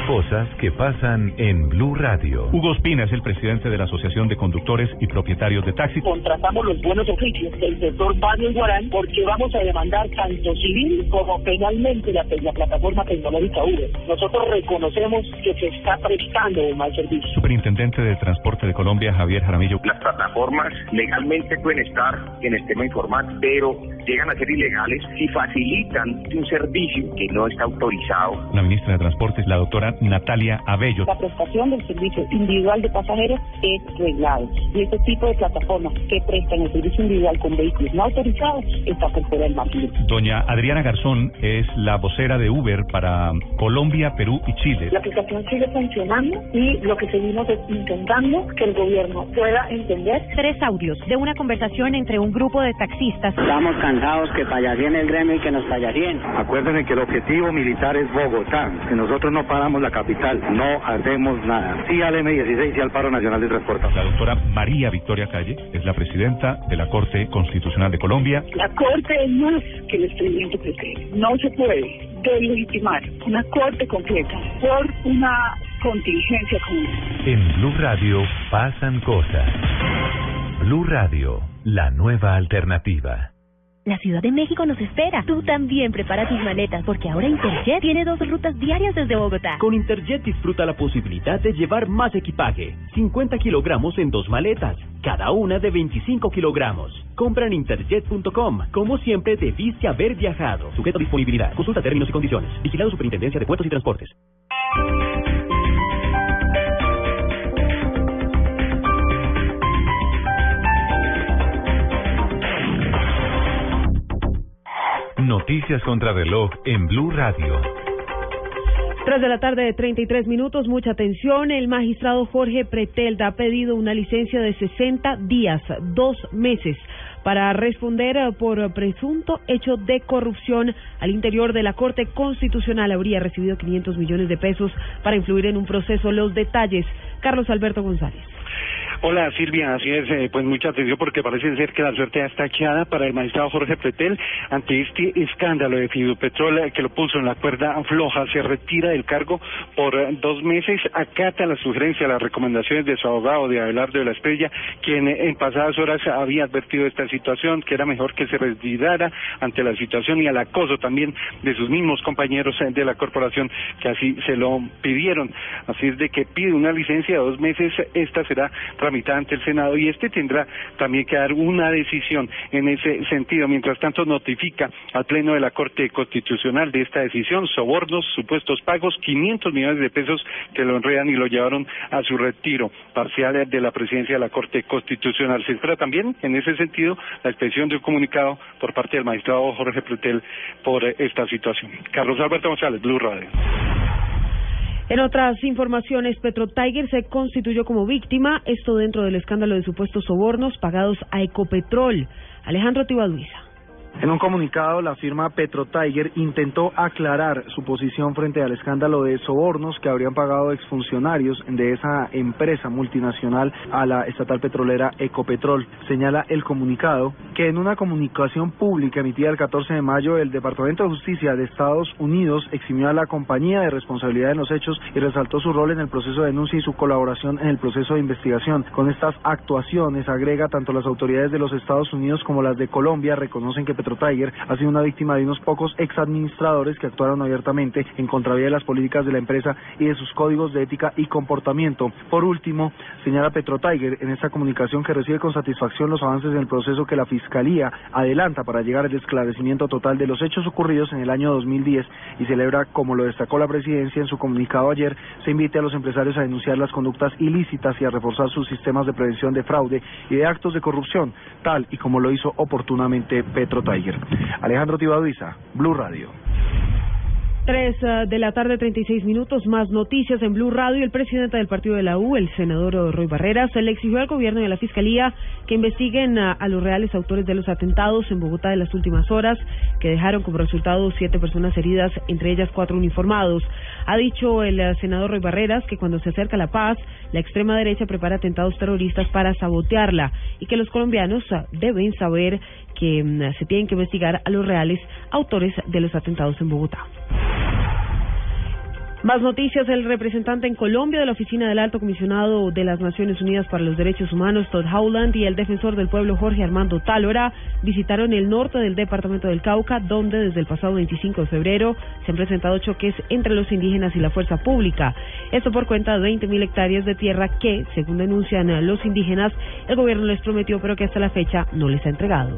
Cosas que pasan en Blue Radio. Hugo Espina es el presidente de la Asociación de Conductores y Propietarios de Taxi. Contratamos los buenos oficios del sector Barrio Iguarán porque vamos a demandar tanto civil como penalmente la, la plataforma tecnológica Uber. Nosotros reconocemos que se está prestando un mal servicio. Superintendente de Transporte de Colombia, Javier Jaramillo. Las plataformas legalmente pueden estar en el tema informal, pero llegan a ser ilegales si facilitan un servicio que no está autorizado. La ministra de Transportes, la doctora Natalia Abello. La prestación del servicio individual de pasajeros es reglado y este tipo de plataformas que prestan el servicio individual con vehículos no autorizados está por fuera del marco. Doña Adriana Garzón es la vocera de Uber para Colombia, Perú y Chile. La aplicación sigue funcionando y lo que seguimos es intentando que el gobierno pueda entender. Tres audios de una conversación entre un grupo de taxistas. Estamos cansados que payaseen el gremio y que nos payaseen. Acuérdense que el objetivo militar es Bogotá, que nosotros no paramos la capital, no hacemos nada. Sí al M16 y al paro nacional de transporte. La doctora María Victoria Calle es la presidenta de la Corte Constitucional de Colombia. La Corte es más que el expediente pretende. No se puede delegitimar una Corte completa por una contingencia común. En Blue Radio pasan cosas. Blue Radio, la nueva alternativa. La Ciudad de México nos espera. Tú también prepara tus maletas porque ahora Interjet tiene dos rutas diarias desde Bogotá. Con Interjet disfruta la posibilidad de llevar más equipaje. 50 kilogramos en dos maletas, cada una de 25 kilogramos. Compra en interjet.com. Como siempre, debiste haber viajado. Sujeto a disponibilidad. Consulta términos y condiciones. Vigilado Superintendencia de Puertos y Transportes. Noticias contra reloj en Blue Radio. 3 de la tarde de 33 minutos, mucha atención. El magistrado Jorge Pretelda ha pedido una licencia de 60 días, dos meses, para responder eh, por presunto hecho de corrupción al interior de la Corte Constitucional. Habría recibido 500 millones de pesos para influir en un proceso. Los detalles, Carlos Alberto González. Hola Silvia, así es, eh, pues mucha atención porque parece ser que la suerte ya está echada para el magistrado Jorge Pretel ante este escándalo de Fidupetrol eh, que lo puso en la cuerda floja, se retira del cargo por eh, dos meses, acata la sugerencia, las recomendaciones de su abogado de Abelardo de la Estrella, quien en pasadas horas había advertido esta situación, que era mejor que se retirara ante la situación y al acoso también de sus mismos compañeros de la corporación que así se lo pidieron. Así es de que pide una licencia de dos meses, esta será tramitada ante el Senado y este tendrá también que dar una decisión en ese sentido. Mientras tanto, notifica al Pleno de la Corte Constitucional de esta decisión sobornos, supuestos pagos, 500 millones de pesos que lo enredan y lo llevaron a su retiro parcial de la presidencia de la Corte Constitucional. Se espera también, en ese sentido, la expresión de un comunicado por parte del magistrado Jorge Pretel por esta situación. Carlos Alberto González, Blue Radio. En otras informaciones, Petro Tiger se constituyó como víctima, esto dentro del escándalo de supuestos sobornos pagados a Ecopetrol. Alejandro Tibaduiza. En un comunicado, la firma Petro Tiger intentó aclarar su posición frente al escándalo de sobornos que habrían pagado exfuncionarios de esa empresa multinacional a la estatal petrolera Ecopetrol. Señala el comunicado que en una comunicación pública emitida el 14 de mayo, el Departamento de Justicia de Estados Unidos eximió a la compañía de responsabilidad en los hechos y resaltó su rol en el proceso de denuncia y su colaboración en el proceso de investigación. Con estas actuaciones, agrega tanto las autoridades de los Estados Unidos como las de Colombia reconocen que Petro Tiger ha sido una víctima de unos pocos exadministradores que actuaron abiertamente en contravía de las políticas de la empresa y de sus códigos de ética y comportamiento. Por último, señala Petro Tiger en esta comunicación que recibe con satisfacción los avances en el proceso que la Fiscalía adelanta para llegar al esclarecimiento total de los hechos ocurridos en el año 2010 y celebra, como lo destacó la presidencia en su comunicado ayer, se invite a los empresarios a denunciar las conductas ilícitas y a reforzar sus sistemas de prevención de fraude y de actos de corrupción, tal y como lo hizo oportunamente Petro Alejandro Tibaduiza, Blue Radio. Tres eh, de la tarde, 36 minutos, más noticias en Blue Radio. El presidente del partido de la U, el senador Roy Barreras, le exigió al gobierno y a la fiscalía que investiguen a, a los reales autores de los atentados en Bogotá de las últimas horas, que dejaron como resultado siete personas heridas, entre ellas cuatro uniformados. Ha dicho el eh, senador Roy Barreras que cuando se acerca la paz, la extrema derecha prepara atentados terroristas para sabotearla y que los colombianos deben saber que mm, se tienen que investigar a los reales autores de los atentados en Bogotá. Más noticias. El representante en Colombia de la Oficina del Alto Comisionado de las Naciones Unidas para los Derechos Humanos, Todd Howland, y el defensor del pueblo, Jorge Armando Tálora, visitaron el norte del departamento del Cauca, donde desde el pasado 25 de febrero se han presentado choques entre los indígenas y la fuerza pública. Esto por cuenta de 20.000 hectáreas de tierra que, según denuncian los indígenas, el gobierno les prometió, pero que hasta la fecha no les ha entregado.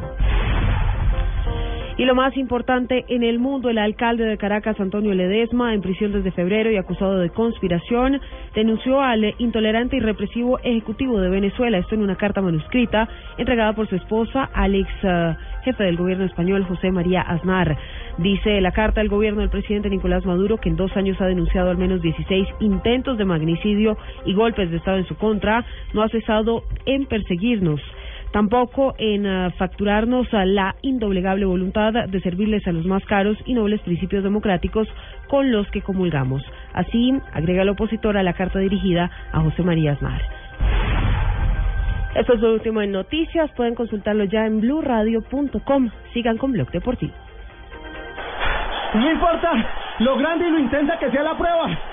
Y lo más importante en el mundo, el alcalde de Caracas, Antonio Ledesma, en prisión desde febrero y acusado de conspiración, denunció al intolerante y represivo ejecutivo de Venezuela, esto en una carta manuscrita entregada por su esposa al ex eh, jefe del gobierno español, José María Aznar. Dice la carta del gobierno del presidente Nicolás Maduro que en dos años ha denunciado al menos 16 intentos de magnicidio y golpes de Estado en su contra, no ha cesado en perseguirnos tampoco en uh, facturarnos a la indoblegable voluntad de servirles a los más caros y nobles principios democráticos con los que comulgamos. Así, agrega el opositor a la carta dirigida a José María Aznar. Esto es lo último en noticias. Pueden consultarlo ya en bluradio.com. Sigan con Blog Deportivo. No importa lo grande y lo intensa que sea la prueba.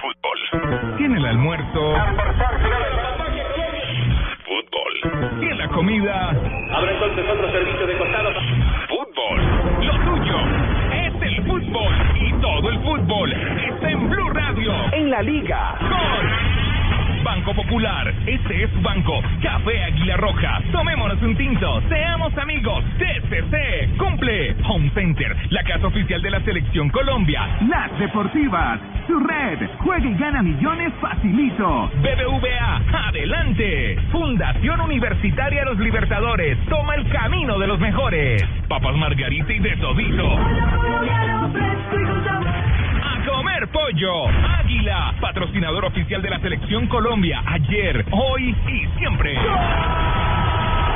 Fútbol. Tiene el almuerzo. Fútbol. Y en la comida. Habrá entonces otro servicio de costado. Fútbol. Lo tuyo es el fútbol. Y todo el fútbol está en Blue Radio. En la liga. Gol. Banco Popular, este es su banco. Café Águila Roja, tomémonos un tinto, seamos amigos. TCC, cumple. Home Center, la casa oficial de la Selección Colombia. Las Deportivas, su red, juega y gana millones facilito. BBVA, adelante. Fundación Universitaria Los Libertadores, toma el camino de los mejores. Papas Margarita y de todito. Comer pollo. Águila, patrocinador oficial de la Selección Colombia, ayer, hoy y siempre.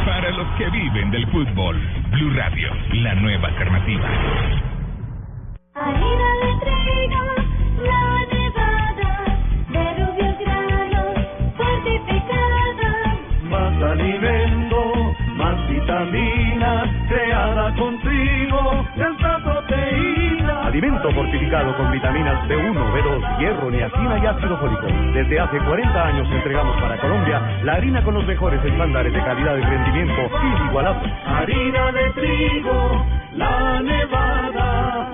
Para los que viven del fútbol, Blue Radio, la nueva alternativa. Harina de trigo, la nevada, de rubios granos, fortificada. Más alimento, más vitaminas, creada con trigo, tanta proteína. Alimento fortificado con vitaminas B1, B2, hierro, niacina y ácido fólico. Desde hace 40 años entregamos para Colombia la harina con los mejores estándares de calidad y rendimiento inigualables. Harina de trigo, la nevada.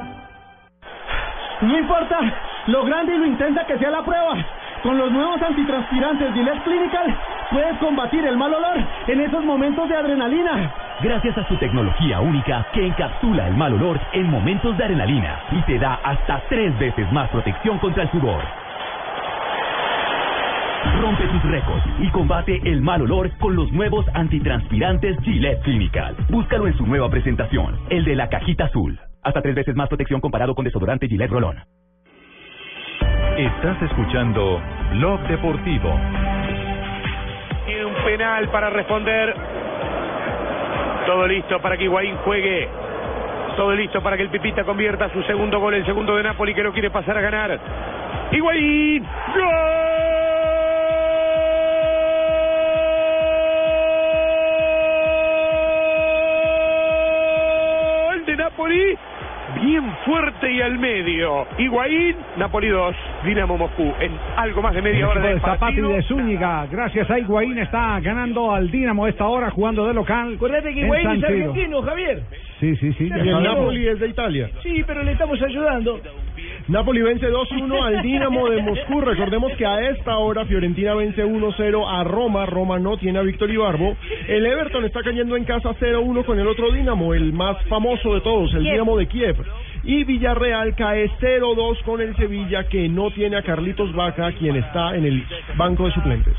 No importa lo grande y lo intensa que sea la prueba. Con los nuevos antitranspirantes Gillette Clinical puedes combatir el mal olor en esos momentos de adrenalina. Gracias a su tecnología única que encapsula el mal olor en momentos de adrenalina y te da hasta tres veces más protección contra el sudor. Rompe tus récords y combate el mal olor con los nuevos antitranspirantes Gillette Clinical. Búscalo en su nueva presentación, el de la cajita azul. Hasta tres veces más protección comparado con desodorante Gillette Rolón. Estás escuchando Blog Deportivo. Tiene un penal para responder. Todo listo para que Higuaín juegue. Todo listo para que el Pipita convierta su segundo gol, el segundo de Napoli que lo quiere pasar a ganar. Higuaín. ¡Gol Fuerte y al medio. Higuaín, Napoli 2, Dinamo Moscú. En algo más de media El hora de de Zapata y de Zúñiga, gracias a Higuaín, está ganando al Dinamo esta hora jugando de local. Acuérdate que Higuaín es argentino, Javier. Sí, sí, sí. Y el. Napoli es de Italia. Sí, pero le estamos ayudando. Napoli vence 2-1 al Dinamo de Moscú. Recordemos que a esta hora Fiorentina vence 1-0 a Roma. Roma no tiene a Víctor Ibarbo. El Everton está cayendo en casa 0-1 con el otro Dinamo, el más famoso de todos, el. Dinamo de Kiev. Y Villarreal cae 0-2 con el Sevilla, que no tiene a Carlitos Vaca, quien está en el banco de suplentes.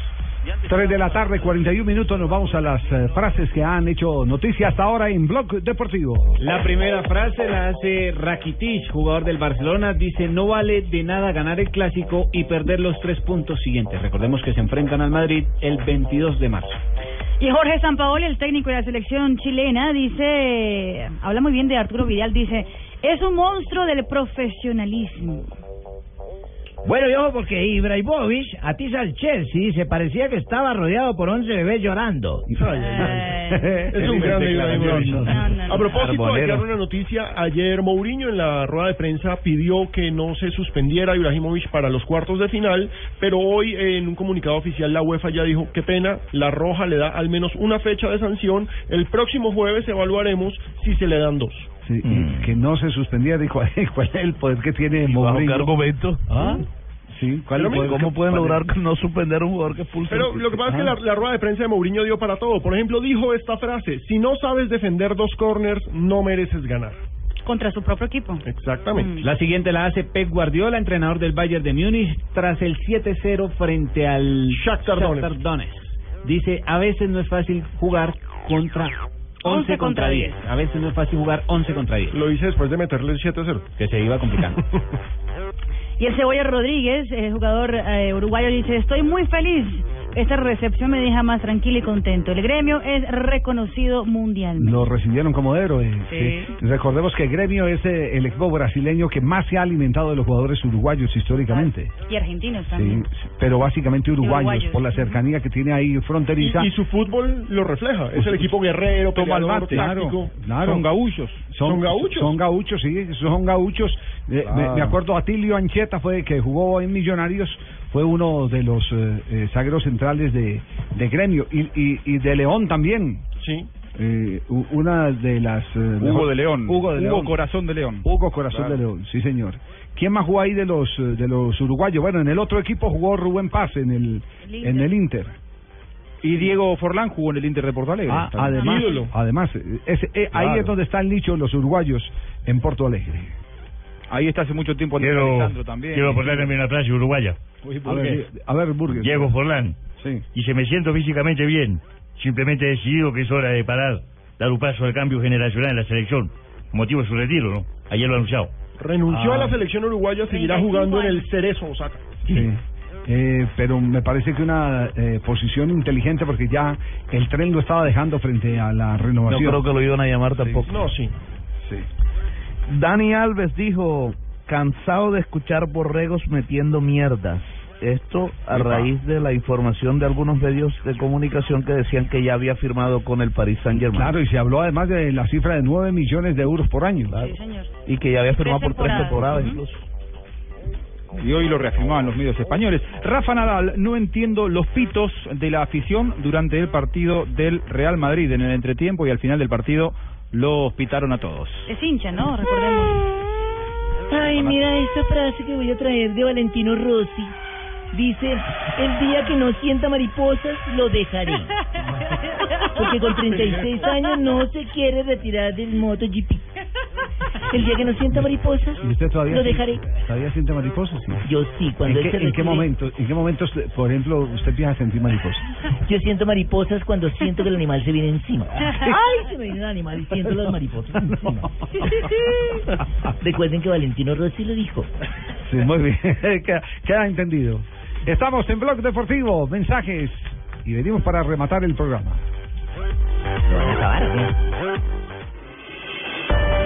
3 de la tarde, 41 minutos. Nos vamos a las eh, frases que han hecho noticia hasta ahora en Blog Deportivo. La primera frase la hace Rakitic, jugador del Barcelona. Dice, no vale de nada ganar el clásico y perder los tres puntos siguientes. Recordemos que se enfrentan al Madrid el 22 de marzo. Y Jorge Sampaoli, el técnico de la selección chilena, dice, habla muy bien de Arturo Vidal, dice, es un monstruo del profesionalismo. Bueno, y ojo porque Ibrahimovic atiza al Chelsea se parecía que estaba rodeado por 11 bebés llorando. Es un grande Ibrahimovic. A propósito, hay una noticia. Ayer Mourinho en la rueda de prensa pidió que no se suspendiera a Ibrahimovic para los cuartos de final, pero hoy en un comunicado oficial la UEFA ya dijo, qué pena, la roja le da al menos una fecha de sanción. El próximo jueves evaluaremos si se le dan dos. Sí, y que no se suspendía, dijo, ¿cuál es el poder que tiene ¿Bajo Mourinho? argumento? ¿Ah? Sí, ¿cuál es ¿Cómo que- pueden es? lograr no suspender a un jugador que expulsa? Pero lo que pasa es que la, la rueda de prensa de Mourinho dio para todo. Por ejemplo, dijo esta frase, si no sabes defender dos corners, no mereces ganar. Contra su propio equipo. Exactamente. La siguiente la hace Pep Guardiola, entrenador del Bayern de Múnich, tras el 7-0 frente al Shakhtar Donetsk. Donetsk. Dice, a veces no es fácil jugar contra 11 contra 10. A veces no es fácil jugar 11 contra 10. Lo hice después de meterle el 7-0. Que se iba complicando. Y el Cebolla Rodríguez, el jugador eh, uruguayo, dice, estoy muy feliz. Esta recepción me deja más tranquilo y contento. El gremio es reconocido mundialmente. Lo recibieron como héroe. Sí. sí. Recordemos que Gremio es eh, el equipo brasileño que más se ha alimentado de los jugadores uruguayos históricamente. Y argentinos también. sí, pero básicamente uruguayos, Uruguayos. por la cercanía que tiene ahí fronteriza. Y, y su fútbol lo refleja. Es el equipo guerrero, Toma el mate. táctico. Claro. Son gaúchos. Son, Son gauchos. Son gauchos, sí, son gauchos. Eh, Claro. me, me acuerdo, Atilio Ancheta fue que jugó en Millonarios, fue uno de los eh, eh, zagueros centrales de, de Gremio y, y, y de León también. Sí. Eh, una de las... eh, Hugo mejor- de León. Hugo de Hugo León. Corazón de León. Hugo Corazón Claro. de León, sí señor. ¿Quién más jugó ahí de los de los uruguayos? Bueno, en el otro equipo jugó Rubén Paz en el, en el Inter. Y Diego Forlán jugó en el Inter de Porto Alegre. Ah, además, además ese- eh, ahí es donde está el nicho de los uruguayos en Porto Alegre. Ahí está hace mucho tiempo Andrés Quiero, Alessandro también. quiero poner también una frase uruguaya. A ver, a ver, Burger. Diego Forlán. Sí. Dice, me siento físicamente bien. Simplemente he decidido que es hora de parar, dar un paso al cambio generacional en la selección. Motivo de su retiro, ¿no? Ayer lo ha anunciado. Renunció Ah. a la selección uruguaya, seguirá jugando en el Cerezo Osaka. Sí. Eh, pero me parece que una eh, posición inteligente porque ya el tren lo estaba dejando frente a la No renovación. creo que lo iban a llamar tampoco. No, sí. Dani Alves dijo, cansado de escuchar borregos metiendo mierdas. Esto a raíz de la información de algunos medios de comunicación que decían que ya había firmado con el Paris Saint Germain. Claro, y se habló además de la cifra de 9 millones de euros por año. Y que ya había firmado por tres temporadas incluso. Y hoy lo reafirmaban los medios españoles. Rafa Nadal, no entiendo los pitos de la afición durante el partido del Real Madrid. En el entretiempo y al final del partido los pitaron a todos. Es hincha, ¿no? Recordemos. Ay, mira esta frase que voy a traer de Valentino Rossi. Dice, el día que no sienta mariposas, lo dejaré. Porque con 36 años no se quiere retirar del MotoGP. El día que no sienta mariposas, ¿Y usted todavía lo dejaré. ¿Todavía siente mariposas? Sí. Yo sí, cuando ¿En él qué, se en qué momentos, ¿En qué momentos, por ejemplo, usted empieza a sentir mariposas? Yo siento mariposas cuando siento que el animal se viene encima. ¡Ay! Se me viene el animal y siento las mariposas encima. Recuerden que Valentino Rossi lo dijo. Sí, muy bien. queda, queda entendido. Estamos en Blog Deportivo, mensajes, y venimos para rematar el programa. ¿Lo van a acabar o qué?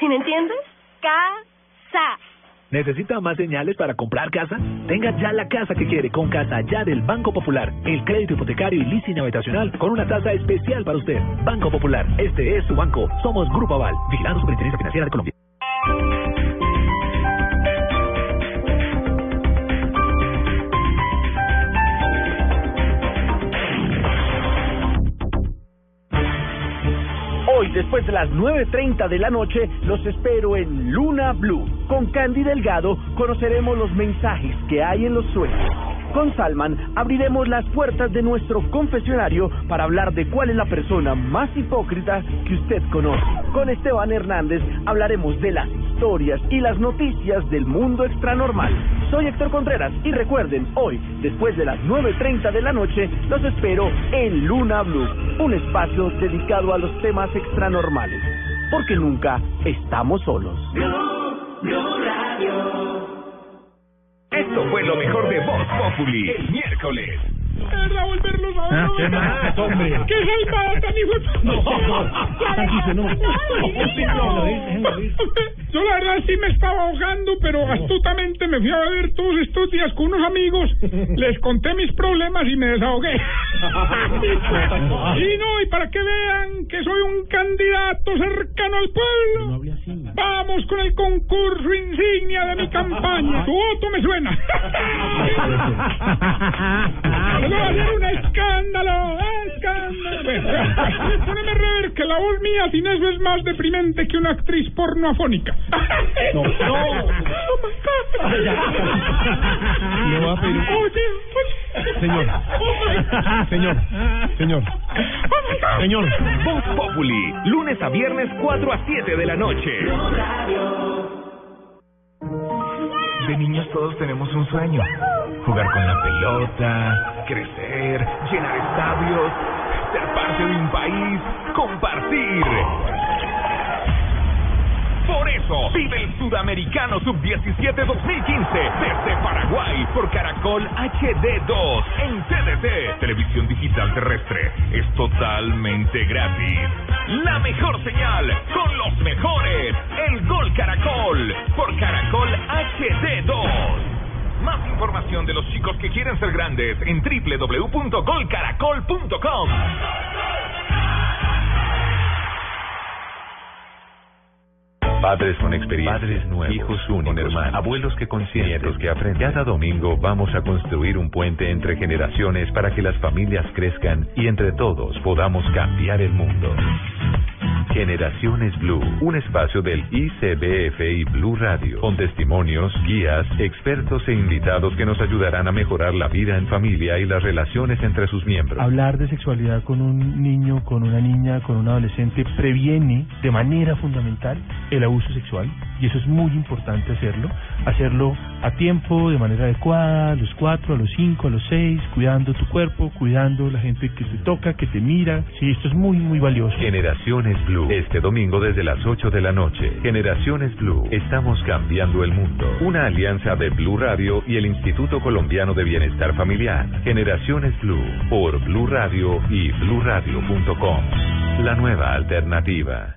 ¿Sí me entiendes? Casa. ¿Necesita más señales para comprar casa? Tenga ya la casa que quiere con Casa Ya del Banco Popular. El crédito hipotecario y leasing habitacional con una tasa especial para usted. Banco Popular, este es su banco. Somos Grupo Aval, vigilando Superintendencia Financiera de Colombia. Después de las 9.30 de la noche, los espero en Luna Blue. Con Candy Delgado conoceremos los mensajes que hay en los sueños. Con Salman abriremos las puertas de nuestro confesionario para hablar de cuál es la persona más hipócrita que usted conoce. Con Esteban Hernández hablaremos de las historias y las noticias del mundo extranormal. Soy Héctor Contreras y recuerden, hoy, después de las 9.30 de la noche, los espero en Luna Blue, un espacio dedicado a los temas extranormales, porque nunca estamos solos. Esto fue lo mejor de Voz Populi el miércoles. Verdad volverlos a ver. Ah, ¿qué más, hombre? ¡Qué salvada tan hijo de- No. No. Ir. Yo la verdad sí me estaba ahogando, pero astutamente me fui a beber todos estos días con unos amigos, les conté mis problemas y me desahogué. Y no, y para que vean que soy un candidato cercano al pueblo, vamos con el concurso insignia de mi campaña. Tu voto me suena. Va a ser un escándalo, escándalo. Poneme a rever que la voz mía sin eso es más deprimente que una actriz porno afónica. No, no. Le voy a pedir-. Señor. Señor. Señor. Señor. Voz Populi, lunes a viernes 4 a 7 de la noche. De niños todos tenemos un sueño. Jugar con la pelota, crecer, llenar estadios, ser parte de un país, compartir. Por eso, vive el Sudamericano Sub-17 2015 desde Paraguay por Caracol HD2 en TDT, televisión digital terrestre. Es totalmente gratis. La mejor señal con los mejores. El Gol Caracol por Caracol HD2. Más información de los chicos que quieren ser grandes en www.golcaracol.com. Padres con experiencia, padres nuevos, hijos únicos, hermanos, abuelos que consienten, nietos que aprenden. Cada domingo vamos a construir un puente entre generaciones para que las familias crezcan y entre todos podamos cambiar el mundo. Generaciones Blue, un espacio del ICBF y Blue Radio, con testimonios, guías, expertos e invitados que nos ayudarán a mejorar la vida en familia y las relaciones entre sus miembros. Hablar de sexualidad con un niño, con una niña, con un adolescente previene de manera fundamental el abuso sexual y eso es muy importante hacerlo, hacerlo a tiempo, de manera adecuada, a los cuatro, a los cinco, a los seis, cuidando tu cuerpo, cuidando la gente que te toca, que te mira, sí, esto es muy, muy valioso. Generaciones Blue, este domingo desde las 8 de la noche. Generaciones Blue, estamos cambiando el mundo. Una alianza de Blue Radio y el Instituto Colombiano de Bienestar Familiar. Generaciones Blue, por Blue Radio y bluradio.com. La nueva alternativa.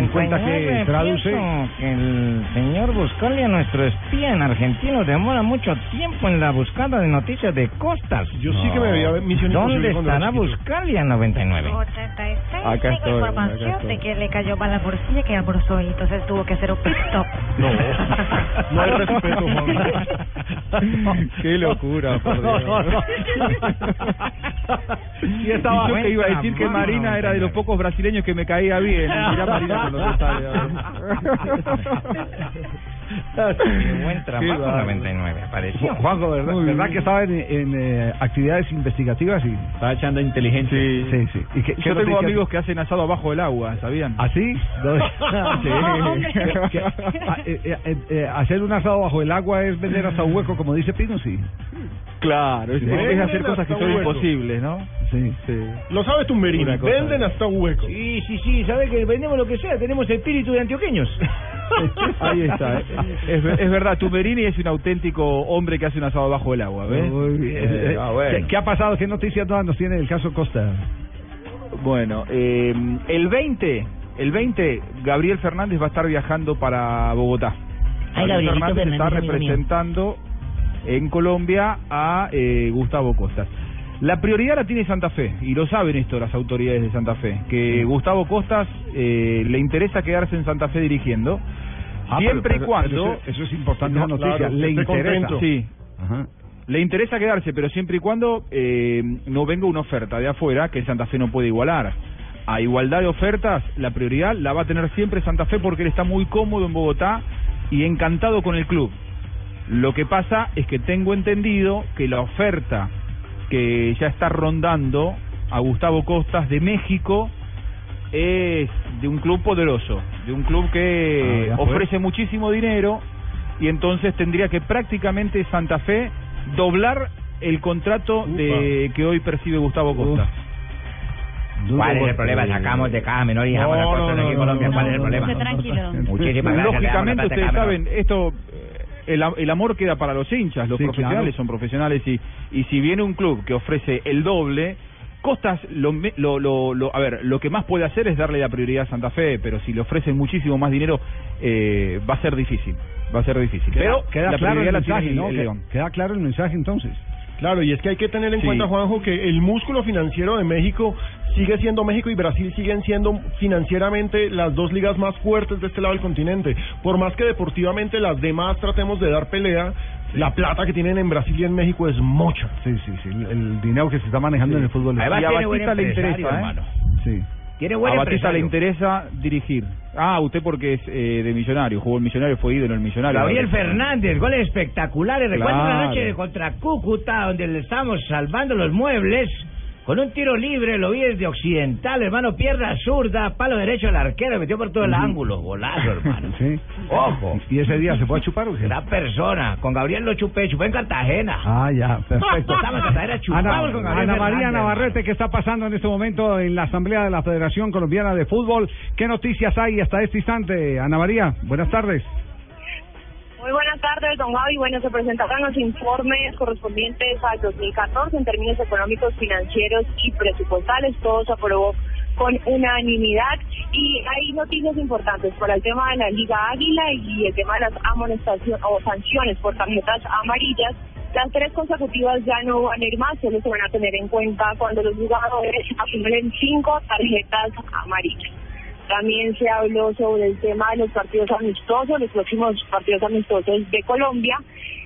A las 3 y 50 que traduce. que el señor Buscalia, nuestro espía en argentino, demora mucho tiempo en la buscada de noticias de costas. Yo sí que me veía Misión ¿Dónde estará chiquito. Buscalia 99? 86. Acá Tengo estoy, información acá estoy. de que le cayó mal la bolsilla que almorzó y entonces tuvo que hacer un pit stop. No, no hay respeto, Juan. Qué locura, por Dios. Y estaba yo que iba a decir que. Marina era de los pocos brasileños que me caía bien. Mirá Marina con los detalles. Qué buen trabajo, Qué bárbaro. 99, apareció. Juanjo, ¿verdad, ¿verdad que estaba en, en, eh, actividades investigativas? Y... Estaba echando inteligencia. Sí. Sí, sí. ¿Y qué- qué Yo tengo noticias- amigos que hacen asado abajo del agua, ¿sabían? ¿Ah, sí? No, Sí. ¿Qué- qué- ah, eh, eh, eh, eh, hacer un asado bajo el agua es vender hasta un hueco, como dice Pino, sí. Claro, es, Sí. es hacer cosas que son hueco. imposibles, ¿no? Sí. Sí. Lo sabe Tumberini, Una cosa venden de- hasta un hueco. Sí, sí, sí, ¿sabe que vendemos lo que sea? Tenemos espíritu de antioqueños. Ahí está. Es, es verdad, Tumberini es un auténtico hombre que hace un asado abajo del agua, ¿ves? Muy bien. Eh, Eh, ¿Qué, qué ha pasado? ¿Qué noticias nuevas nos tiene el caso Costa? Bueno, eh, el 20, el 20, Gabriel Fernández va a estar viajando para Bogotá. Ay, Gabrielito está Fernández, mío. representando en Colombia a eh, Gustavo Costas. La prioridad la tiene Santa Fe, y lo saben esto las autoridades de Santa Fe, que Gustavo Costas eh, le interesa quedarse en Santa Fe dirigiendo, Ah, siempre pero- y cuando... eso, eso es importante No, noticia. claro, Le interesa. Sí. Ajá. Le interesa quedarse, pero siempre y cuando eh, no venga una oferta de afuera que Santa Fe no puede igualar. A igualdad de ofertas, la prioridad la va a tener siempre Santa Fe porque él está muy cómodo en Bogotá y encantado con el club. Lo que pasa es que tengo entendido que la oferta que ya está rondando a Gustavo Costas de México es de un club poderoso, de un club que Ah, pues. ofrece muchísimo dinero y entonces tendría que prácticamente Santa Fe doblar el contrato de que hoy percibe Gustavo Costa. ¿Cuál es el problema? Sacamos de cada menor y dejamos la cosa aquí en Colombia. ¿Cuál es el problema? Muchísimas gracias. Lógicamente ustedes saben, esto eh, el, el amor queda para los hinchas, los Sí, profesionales claro. son profesionales y, y si viene un club que ofrece el doble, Costas lo, lo, lo, lo- a ver, lo que más puede hacer es darle la prioridad a Santa Fe, pero si le ofrecen muchísimo más dinero eh, va a ser difícil, va a ser difícil. Queda, pero queda la claro el mensaje, ¿no? el Que- León. Queda claro el mensaje entonces. Claro, y es que hay que tener en Sí. cuenta, Juanjo, que el músculo financiero de México sigue siendo México y Brasil siguen siendo financieramente las dos ligas más fuertes de este lado del continente. Por más que deportivamente las demás tratemos de dar pelea, la plata que tienen en Brasil y en México es mucha. Sí, sí, sí. El, el dinero que se está manejando en el fútbol. Además Y a tiene buen Batista le interesa, ¿eh? hermano. Sí. Tiene buen a Batista le interesa dirigir. Ah, usted porque es eh, de Millonario, jugó el Millonario, fue ídolo en el Millonario. Gabriel Fernández, goles espectaculares. Recuerdo una Claro. noche contra Cúcuta, donde le estábamos salvando los muebles. Con un tiro libre, lo vi desde occidental, hermano, pierna zurda, palo derecho al arquero, metió por todo el ángulo. Golazo, hermano. Sí. Ojo. ¿Y ese día se fue a chupar o qué? Gran persona. Con Gabriel lo chupé, chupé en Cartagena. Ah, ya, perfecto. Estamos en Cartagena, chupamos Ana, con Gabriel Ana María. Navarrete, ¿qué está pasando en este momento en la Asamblea de la Federación Colombiana de Fútbol? ¿Qué noticias hay hasta este instante? Ana María, buenas tardes. Muy buenas tardes, don Javi. Bueno, se presentaron los informes correspondientes al 2014 en términos económicos, financieros y presupuestales. Todo se aprobó con unanimidad y hay noticias importantes para el tema de la Liga Águila y el tema de las amonestaciones o sanciones por tarjetas amarillas. Las tres consecutivas ya no van a ir más, solo se van a tener en cuenta cuando los jugadores acumulen cinco tarjetas amarillas. También se habló sobre el tema de los partidos amistosos, los próximos partidos amistosos de Colombia,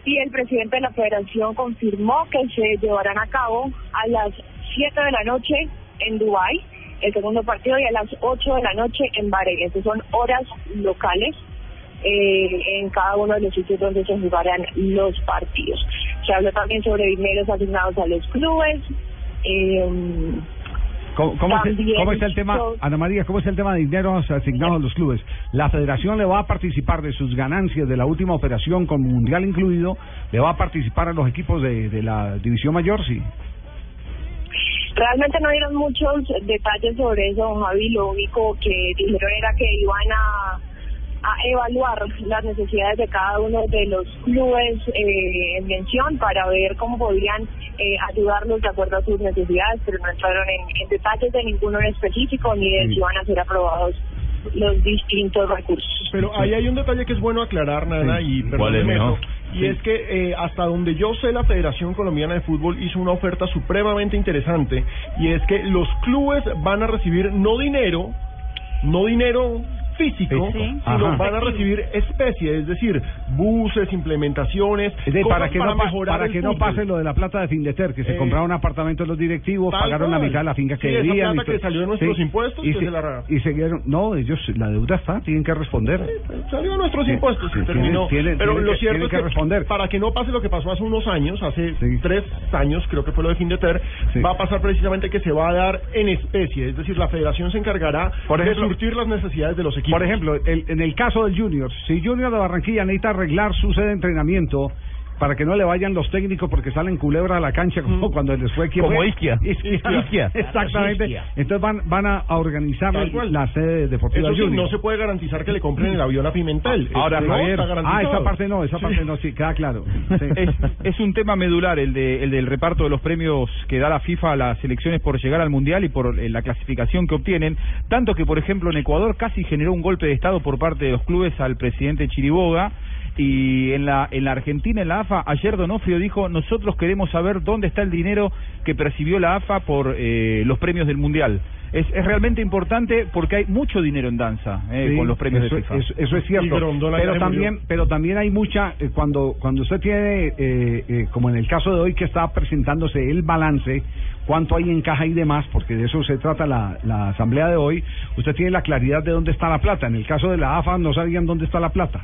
y el presidente de la federación confirmó que se llevarán a cabo a las 7 de la noche en Dubái, el segundo partido, y a las 8 de la noche en Bahrein. Estas son horas locales eh, en cada uno de los sitios donde se jugarán los partidos. Se habló también sobre dineros asignados a los clubes. Eh, ¿Cómo, cómo, es, cómo el tema, Ana María, cómo es el tema de dineros asignados a los clubes? ¿La federación le va a participar de sus ganancias de la última operación con Mundial incluido? ¿Le va a participar a los equipos de, de la División Mayor? Sí. Realmente no dieron muchos detalles sobre eso, don Javi. Lo único que dijeron era que iban a, a evaluar las necesidades de cada uno de los clubes eh, en mención para ver cómo podrían eh, ayudarlos de acuerdo a sus necesidades, pero no entraron en, en detalles de ninguno en específico ni de si van a ser aprobados los distintos recursos. Pero ahí hay un detalle que es bueno aclarar, Nana, y ¿Cuál es perdóneme y es que eh, hasta donde yo sé la Federación Colombiana de Fútbol hizo una oferta supremamente interesante y es que los clubes van a recibir no dinero, no dinero físico, Sí. sino Ajá. van a recibir especie, es decir, buses, implementaciones, Es para que, no, pa- mejorar para que no pase lo de la plata de Findeter, que se Eh, compraron apartamentos los directivos, pagaron la mitad de la finca que Sí, esa debían. plata y que salió de nuestros impuestos, y, que se- se la- y no, ellos, la deuda está, tienen que responder. salió de nuestros impuestos y terminó. tienen- Pero tienen lo cierto es que que, responder. para que no pase lo que pasó hace unos años, hace tres años, creo que fue lo de Findeter, va a pasar precisamente que se va a dar en especie, es decir, la federación se encargará Por ejemplo- de surtir las necesidades de los equipos. Por ejemplo, el- en el caso del Junior, si Junior de Barranquilla necesita arreglar su sede de entrenamiento para que no le vayan los técnicos porque salen culebra a la cancha como cuando les fue quien Como fue. Isquia. Isquia. Isquia. Exactamente. Isquia. Entonces van van a, a organizar la sede deportiva Eso sí, Junior. no se puede garantizar que le compren el avión a Pimentel. Ahora, Eso no Javier, está. Ah, esa parte no, esa Sí. parte no, sí, queda claro. Sí. Es, es un tema medular el, de, el del reparto de los premios que da la FIFA a las selecciones por llegar al Mundial y por eh, la clasificación que obtienen. Tanto que, por ejemplo, en Ecuador casi generó un golpe de Estado por parte de los clubes al presidente Chiriboga. Y en la, en la Argentina, en la AFA, ayer Donofrio dijo, nosotros queremos saber dónde está el dinero que percibió la AFA por eh, los premios del Mundial. Es, es realmente importante porque hay mucho dinero en danza eh, Sí, con los premios eso, de FIFA. Eso, eso es cierto. Pero también, pero también hay mucha eh, cuando cuando usted tiene, eh, eh, como en el caso de hoy que está presentándose el balance, cuánto hay en caja y demás, porque de eso se trata la, la asamblea de hoy. Usted tiene la claridad de dónde está la plata. En el caso de la AFA no sabían dónde está la plata.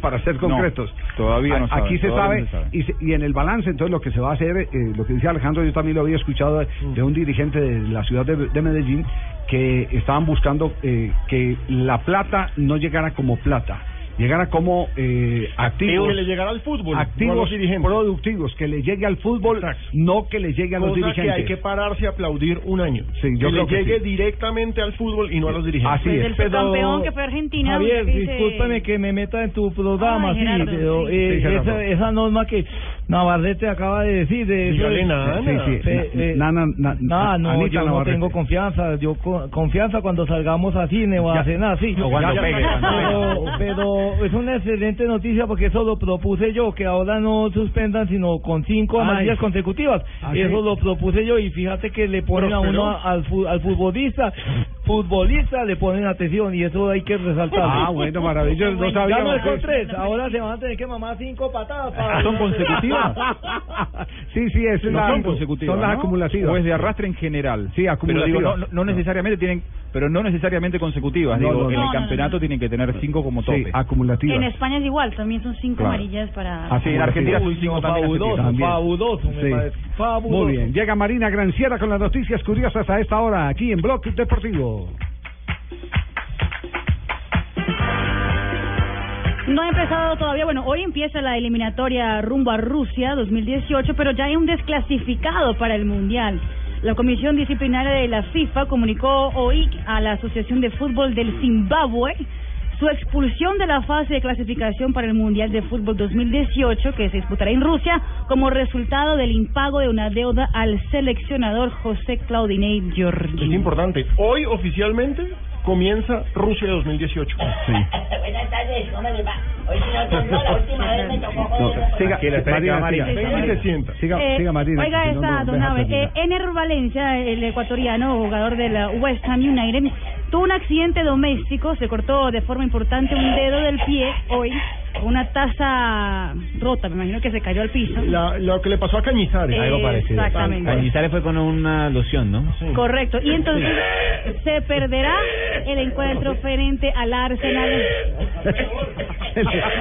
Para ser No, concretos. todavía no saben, Aquí se sabe, no sabe. y, se- y en el balance, entonces lo que se va a hacer, eh, lo que dice Alejandro, yo también lo había escuchado de, de un dirigente de la ciudad de, de Medellín, que estaban buscando eh, que la plata no llegara como plata, llegara como eh, activos, que le llegara al fútbol, no a activos los dirigentes. productivos, que le llegue al fútbol, no que le llegue a los Cosa dirigentes. que hay que pararse a aplaudir un año. Sí, yo que le que llegue sí. directamente al fútbol y no a los dirigentes. Así es. El subcampeón que fue Argentina. Javier, dice- discúlpame que me meta en tu programa, Ay, sí, pero eh, esa, esa norma que Navarrete acaba de decir, de eso Dígale, Nana. Sí, sí. Eh, na- No, no, Anita yo no Navarrete. tengo confianza. Yo co- confianza cuando salgamos a cine o a cenar, sí. O cuando Ya, pegue, pero, pero es una excelente noticia porque eso lo propuse yo, que ahora no suspendan sino con cinco amarillas consecutivas. ¿Ah? Eso lo propuse yo y fíjate que le ponen a uno al, fu- al futbolista, futbolista le ponen atención y eso hay que resaltar. Ah, bueno, maravilloso. No sabía. Ya no es con tres, ahora se van a tener que mamar cinco patadas. para- Ah, ¿Son consecutivas? sí, sí, es no la- son consecutivas. Son las ¿no? acumulativas. O es de arrastre en general. Sí, Pero digo, no, acumulativas. no, necesariamente tienen, pero no necesariamente consecutivas. No, digo, no, en no. el campeonato no. tienen que tener cinco como tope. Sí, acumulativas. En España es igual, también son cinco Claro. amarillas para... Ah, sí, en Argentina son cinco fabuloso. También. fabuloso, me Sí. parece. Fabuloso. Muy bien, llega Marina Granciera con las noticias curiosas a esta hora aquí en Blog Deportivo. No ha empezado todavía, bueno, hoy empieza la eliminatoria rumbo a Rusia 2018, pero ya hay un desclasificado para el Mundial. La Comisión Disciplinaria de la FIFA comunicó hoy a la Asociación de Fútbol del Zimbabue su expulsión de la fase de clasificación para el Mundial de Fútbol 2018 que se disputará en Rusia como resultado del impago de una deuda al seleccionador José Claudinei Es Giorgi. importante. Hoy oficialmente comienza Rusia 2018. Buenas tardes, ¿cómo les va? Hoy sí no la última vez me tocó No, siga, Marina, Marina. siga, y se sienta. siga, Eh, siga, Marina. Oiga si esta, no don eh, Ener Valencia, el ecuatoriano, jugador de la West Ham United, tuvo un accidente doméstico, se cortó de forma importante un dedo del pie hoy, una taza rota, me imagino que se cayó al piso. La- lo que le pasó a Cañizares. Eh, Algo parecido. Exactamente. Cañizares fue con una loción, ¿no? Correcto, y entonces se perderá el encuentro frente al Arsenal.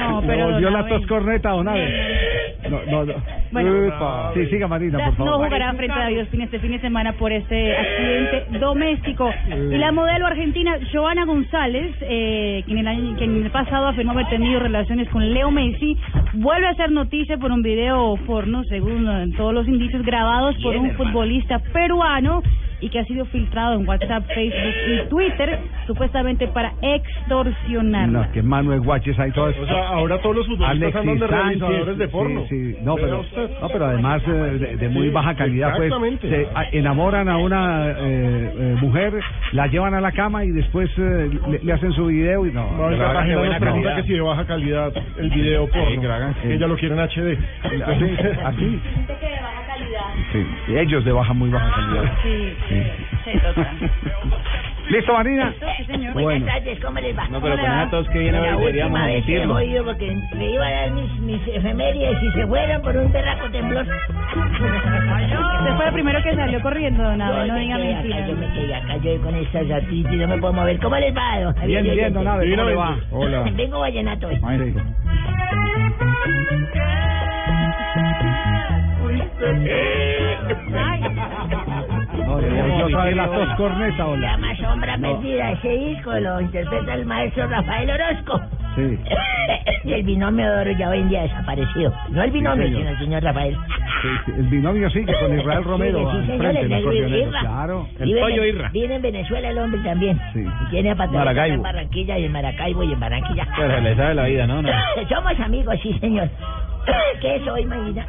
No, pero volvió don la tos corneta, don Abe. No, no, no. Bueno. Sí, siga Marina, por no favor. jugará frente a David Ospina este fin de semana por este accidente doméstico. Y la modelo argentina Joana González, eh, quien, el año, quien el pasado afirmó haber tenido con Leo Messi, vuelve a hacer noticia por un video porno, según eh, todos los indicios, grabados por un futbolista peruano y que ha sido filtrado en WhatsApp, Facebook y Twitter, supuestamente para extorsionar. No, que Manuel Guaches hay todo eso. O sea, ahora todos los futbolistas andan de realizadores de porno. Sí, sí. No, pero, no, pero además eh, de, de muy Sí, baja calidad, pues se enamoran a una eh, eh, mujer, la llevan a la cama y después eh, le, le hacen su video y no. No, Cartagena que nos buena pregunta calidad. que si de baja calidad el video porno. Que hagan. Ella lo quiere en HD. Así, así. Sí, y ellos de baja, muy baja calidad. Sí, sí, ¿Listo, Marina? Sí, señor. Bueno. Buenas tardes, ¿cómo les va? No, pero con tos que viene hoy deberíamos última vez que he omitirlo. jodido porque le iba a dar mis, mis efemérides y se fueron por un berraco temblor. Usted fue el primero que salió corriendo, don Abe, no diga mentiras. yo me quedé acá yo con esta gatita y no me puedo mover. ¿Cómo les va, don? Bien, Yo- bien, yo- don Abe, ¿cómo le va? Hola. Vengo vallenato hoy. Sí. No, le voy otra vez las dos cornetas, hola. llama Sombra No. Perdida. Ese disco lo interpreta el maestro Rafael Orozco. Sí. y el binomio de oro ya hoy en día desaparecido. No el binomio, señor. sino el señor Rafael. Sí, sí, El binomio sigue con Israel Romero Sí, sí, al frente, el el. Irra. Claro. Vive en- Vive en Venezuela el hombre también. Sí. Y tiene a Patricia en Barranquilla y en Maracaibo y en Barranquilla. Pero se le sabe la vida, ¿no? no. Somos amigos, sí, señor. ¿Qué es hoy, Marina?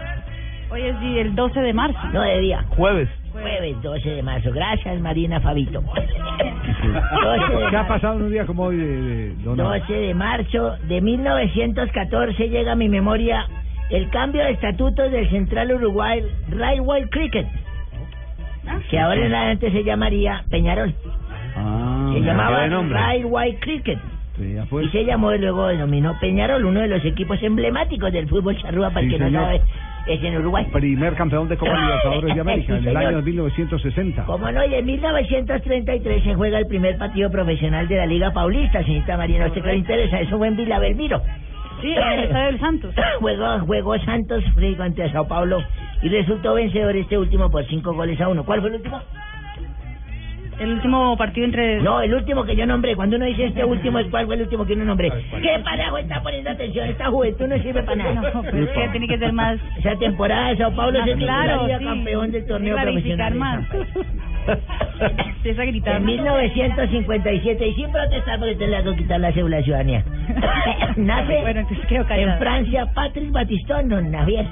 Hoy es di- el 12 de marzo. No, de día. Jueves. Jueves 12 de marzo. Gracias, Marina Fabito. 12 de ¿Qué ha marzo. pasado en un día como hoy de, de don Abe? 12 de marzo de 1914 llega a mi memoria el cambio de estatutos del Central Uruguay Railway Cricket, que ahora en adelante se llamaría Peñarol. Ah, Se llamaba. Railway Cricket. Sí. Y se llamó y luego denominó Peñarol, uno de los equipos emblemáticos del fútbol charrúa, para el Sí, que no señor. sabe, es en Uruguay. Primer campeón de Copa Libertadores de América Sí, en el año 1960. Como no, y en 1933 se juega el primer partido profesional de la Liga Paulista, señorita Marina, ¿a usted qué le interesa? Eso fue en Vila Belmiro. Sí, en el del Santos. Juegó, juegó Santos frente ante Sao Paulo y resultó vencedor este último por cinco goles a uno. ¿Cuál fue el último? El último partido entre... No, el último que yo nombré. Cuando uno dice este último, ¿cuál fue el último que uno nombré? ¿Qué parajo está poniendo atención? Esta juventud no sirve para nada. No, pero es que tiene que ser más... Esa temporada de Sao Paulo Más se claro, sí. campeón del torneo profesional. más. En 1957, y sin protestar porque te le hago quitar la cédula de ciudadanía. Nace Bueno, en. Francia Patrick Batistón, don Javier.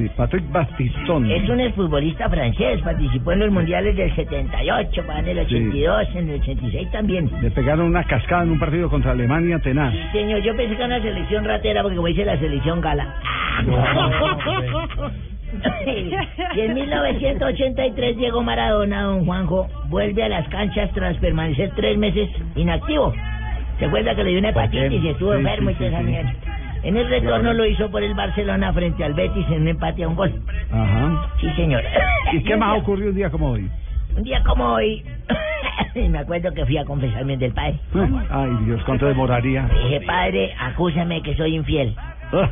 Sí, Patrick Bastistón. Es un exfutbolista francés, participó en los mundiales del 78, en el 82, en el 86 también. Le pegaron una cascada en un partido contra Alemania tenaz. Señor, yo pensé que era una selección ratera porque como dice la selección gala. y en 1983 llegó Maradona, don Juanjo, vuelve a las canchas tras permanecer tres meses inactivo. ¿Se acuerda que le dio una hepatitis y estuvo Sí, enfermo sí, y toda En el retorno lo hizo por el Barcelona frente al Betis en un empate a un gol. Ajá. Sí, señor. ¿Y qué más ocurrió un día como hoy? Un día como hoy, me acuerdo que fui a confesarme del padre. Ay, Dios, ¿cuánto demoraría? Dije, padre, acúsame que soy infiel. Ah,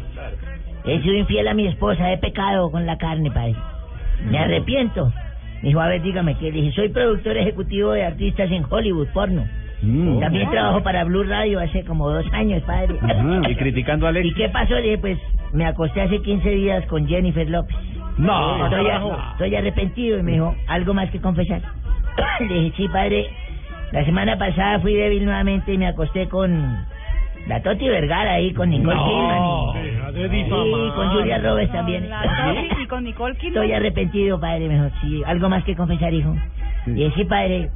He sido infiel a mi esposa, he pecado con la carne, padre. Me arrepiento. Me dijo, a ver, dígame, le dije, soy productor ejecutivo de artistas en Hollywood, porno. Mm. También trabajo para Blue Radio hace como dos años, padre. Y criticando a Alex. ¿Y qué pasó? Le dije, pues, me acosté hace 15 días con Jennifer López. No. Estoy, a- estoy arrepentido. Y me dijo, ¿algo más que confesar? Le dije, sí, padre. La semana pasada fui débil nuevamente y me acosté con la Toti Vergara ahí, con Nicole No. Kidman. y- Deja de Sí, difamar. con Julia Roberts también. La Toti y con Nicole Kidman. Estoy arrepentido, padre. Me dijo, sí, ¿algo más que confesar, hijo? Y dije, sí, padre.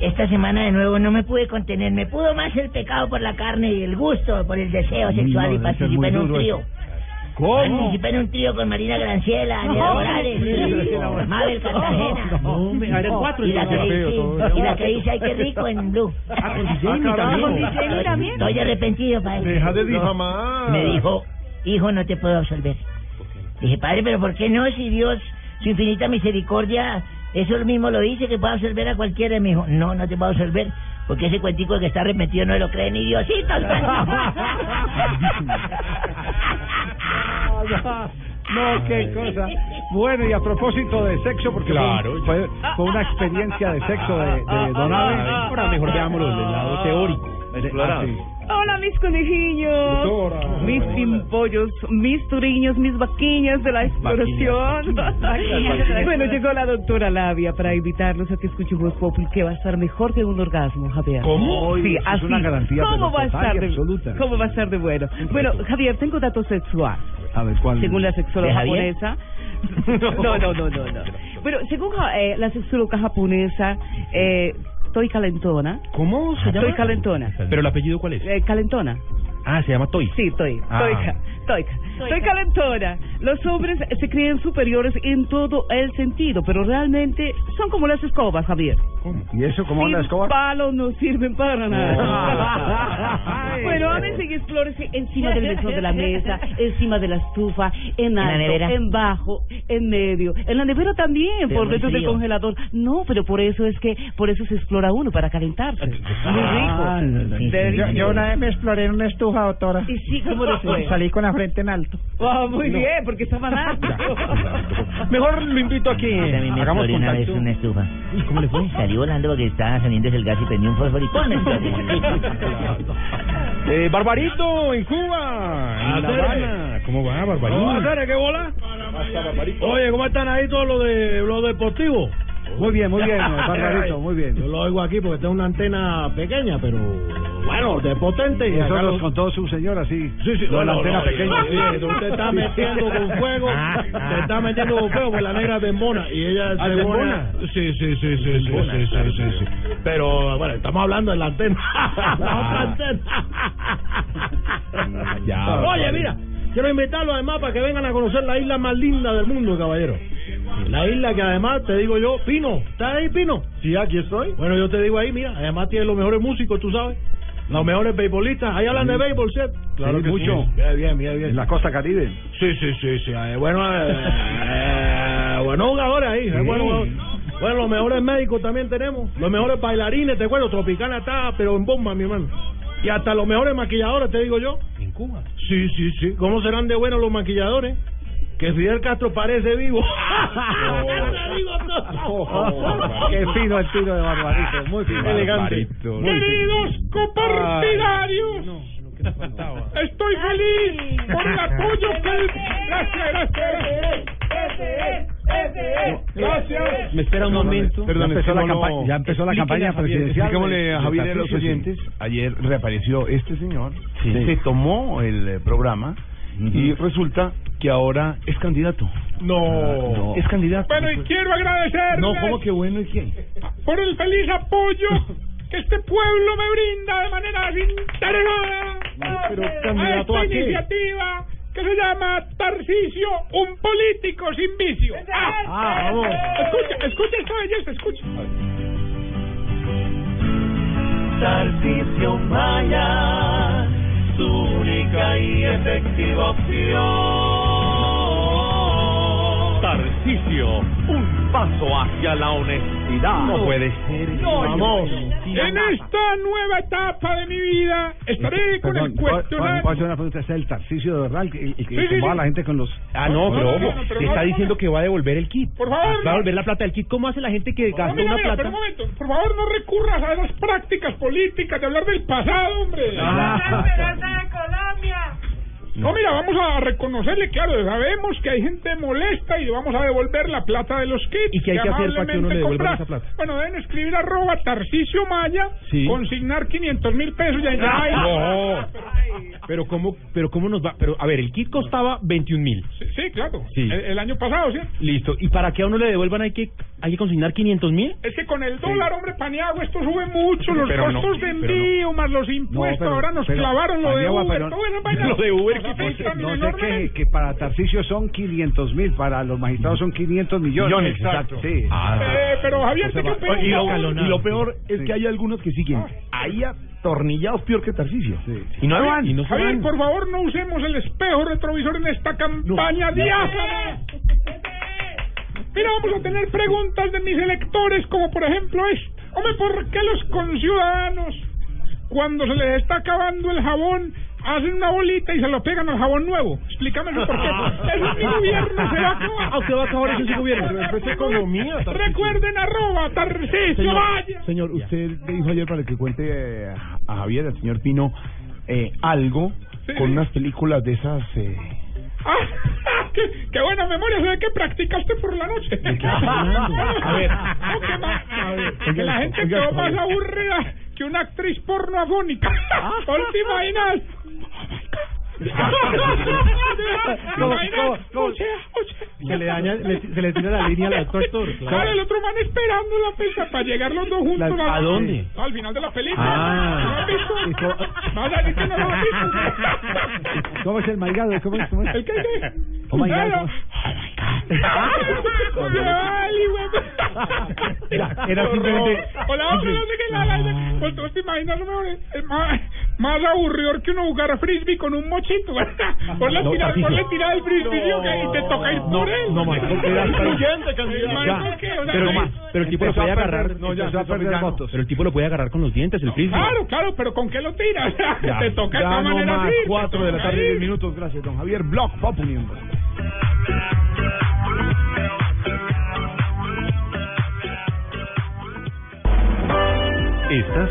Esta semana de nuevo no me pude contener. Me pudo más el pecado por la carne y el gusto por el deseo No, sexual y participé en un trío. ¿Cómo? Participé en un trío con Marina Granciela, Daniela No, Morales, no, Mabel Cartagena. No, cuatro, Y la que, todo. y la que dice, ay, qué rico en Blue. Ah, con Ah, también. también. Estoy arrepentido, padre. Deja de difamar. Me dijo, hijo, no te puedo absolver. Dije, padre, pero ¿por qué no? Si Dios, su infinita misericordia, eso mismo lo dice, que puede absolver a cualquiera. Y me dijo, no, no te puedo absolver, porque ese cuentico que está arrepentido no lo cree ni Diosito. No, qué cosa. Bueno, y a propósito de sexo, porque fue- Claro. fue, fue una experiencia de sexo de, de Don. Ahora mejor veámoslo del lado teórico. Ah, sí. Hola mis conejillos, Doctora. mis pimpollos, mis turiños, mis vaquiñas de la exploración. Bueno, llegó la doctora Labia para invitarnos a que escuchen Voz Populi, que va a estar mejor que un orgasmo, Javier. ¿Cómo? Sí, es así. una garantía, ¿Cómo va a estar de absoluta. ¿Cómo va a estar de bueno? Bueno, Javier, tengo datos sexuales. A ver, ¿cuál? Según la sexóloga japonesa. No, no, no, no, no. Bueno, según eh, la sexóloga japonesa, eh, estoy calentona. ¿Cómo se llama? calentona. ¿Pero el apellido cuál es? Eh, calentona. Ah, se llama Toy. Sí, estoy. Ah. Ca- estoy, ca- estoy calentona. Los hombres se creen superiores en todo el sentido, pero realmente son como las escobas, Javier. ¿Y eso cómo Sin la escoba? palos no sirven para nada. bueno, ámense y explórense encima del mesón de la mesa, encima de la estufa, en la alto, nevera? en bajo, en medio. En la nevera también, Pero por dentro del congelador. No, pero por eso es que, por eso se explora uno, para calentarse. Muy rico. Yo, yo una vez me exploré en una estufa, doctora. Y sí, ¿cómo le fue? Salí con la frente en alto. Ah, muy No. bien, porque estaba alto. Mejor lo invito a que También me hagamos una vez una estufa. ¿Y cómo le fue? Salí volando porque estaba saliendo el gas y prendí un fósforo y. Eh, Barbarito, en Cuba, en La Habana. ¿Cómo va, Barbarito? ¿Cómo va a? ¿Qué bola? Oye, ¿cómo están ahí todos los de los deportivos? Muy bien, muy bien, Barbarito, muy bien. Yo lo oigo aquí porque tengo una antena pequeña, pero bueno, de potente. Y eso los contó su señora, sí. Sí, sí. Lo de la antena pequeña. Sí, usted está metiendo con fuego, te está metiendo con fuego, pues la negra es bembona. Y ella ah, es bembona. Sí, sí, sí, sí, sí, sí, sí, Pero bueno, estamos hablando de la antena. La otra antena. Oye, mira quiero invitarlos además para que vengan a conocer la isla más linda del mundo, caballero. La isla que además, te digo yo, Pino, ¿estás ahí, Pino? Sí, aquí estoy. Bueno, yo te digo ahí, mira, además tiene los mejores músicos, tú sabes. Los mejores beisbolistas. Ahí hablan de béisbol, ¿cierto? Claro que mucho. sí. Bien, bien, bien, bien. En la costa caribe. Sí, sí, sí, sí. Bueno, eh, eh, buenos jugadores ahí. eh, bueno, bueno, bueno, los mejores médicos también tenemos. Los mejores bailarines, te acuerdo. Tropicana está, pero en bomba, mi hermano. Y hasta los mejores maquilladores, te digo yo. ¿En Cuba? Sí, sí, sí. ¿Cómo serán de buenos los maquilladores? Que Fidel Castro parece vivo. Qué fino el tiro de Barbarito, muy fino. Elegante. Queridos copartidarios, estoy feliz por el apoyo que. Gracias, gracias, gracias. Gracias. Me espera un momento. Ya empezó la campaña, ya empezó la campaña explíquele a Javier, presidencial. Explicémosle a Javier a los oyentes, ayer reapareció este señor, Sí. se tomó el eh, programa y resulta que ahora es candidato. No. Es candidato. Bueno, y quiero agradecerles No, ¿cómo que bueno y quién? por el feliz apoyo que este pueblo me brinda de manera desinteresada pero a esta a iniciativa que se llama Tarcisio, un político sin vicio. Ah, Ah, vamos. Escucha, escucha esta belleza, escucha. Tarcisio Maya, su única y efectiva opción. Tarcisio, un paso hacia la honestidad. No puede ser. No, Vamos. En esta nueva etapa de mi vida estaré con Perdón, el ¿puedo- cuestionario. una pregunta? ¿Es el Tarcisio de verdad el que, el que Sí, sí, tumbaba sí. a la gente con los... Ah, no, pero No, no, ojo, te no, está no. diciendo que va a devolver el kit. Por favor, Va a no. devolver la plata del kit. ¿Cómo hace la gente que mira, una mira, pero plata? un momento, por favor no recurras a esas prácticas políticas de hablar del pasado, hombre. Ah. No, mira, vamos a reconocerle, claro, sabemos que hay gente molesta y vamos a devolver la plata de los kits. ¿Y qué hay que hacer para que uno le devuelva esa plata? Bueno, deben escribir arroba Tarcicio Maya, Sí. consignar 500 mil pesos y ahí Ay, no. Pero cómo, pero cómo nos va, pero a ver, el kit costaba 21 mil. Sí, sí, claro. Sí. El, el año pasado, ¿sí? Listo. ¿Y para que a uno le devuelvan hay que hay que consignar 500 mil? Es que con el dólar, hombre, Paniagua, esto sube mucho, los Pero no, costos de no. envío, más los impuestos, pero- ahora nos pero, clavaron lo de Uber, todo eso. Lo de Uber, ¿qué No sé enormemente. que, para Tarcisio son 500 mil, para los magistrados son 500 millones. Millones, exacto. Sí. Eh, pero Javier, ¿te qué Oye, y, lo, y lo peor es que hay algunos que siguen ahí atornillados peor que Tarcisio. Y no van. Y no se Javier, van. por favor, no usemos el espejo retrovisor en esta campaña diáfana. Mira, vamos a tener preguntas de mis electores, como por ejemplo esta. Hombre, ¿por qué los conciudadanos, cuando se les está acabando el jabón, hacen una bolita y se lo pegan al jabón nuevo. Explícamelo por qué. Eso es mi gobierno, se va a acabar. Usted va a acabar eso en su gobierno. Eso es economía. Recuerden, arroba, Tarcisio, vaya. señor, usted le dijo ayer para que cuente eh, a Javier, al señor Pino, eh, algo con unas películas de esas... Eh, Ah, qué, qué buena memoria, se ve que practicaste por la noche. A ver. No, ¿qué más? que oiga la esto, gente quedó más aburrida que una actriz porno afónica. ¿No te imaginas? Se le daña, le- se le tira la línea al actor actor. Claro, el otro man esperando la pista para llegar los dos juntos. La- ¿a dónde? Al final de la película. Ah. ¿No lo has visto? Vas a decir que no lo has visto. ¿Cómo es el malgado? ¿Cómo es? ¿Cómo es? ¿El qué? qué? Oh my God, Claro. ¿cómo Oye, vale, güey. Era- era simplemente- Hola, hombre, no sé qué la la- tú te imaginas lo mejor, es más, más aburridor que uno jugar frisbee con un mochito, ¿verdad? Ponle a No, tirar, ponle a tirar el frisbee y te toca ir por él. no, sea, Pero, pero el tipo lo puede a agarrar. no, ya a. Pero el tipo lo puede agarrar con los dientes, el frisbee. Claro, claro, pero ¿con qué lo tiras? Ya, te toca de ya esta manera más, así, te 4 de la tarde, ir. 10 minutos. Gracias, don Javier. Blog Populi. Estás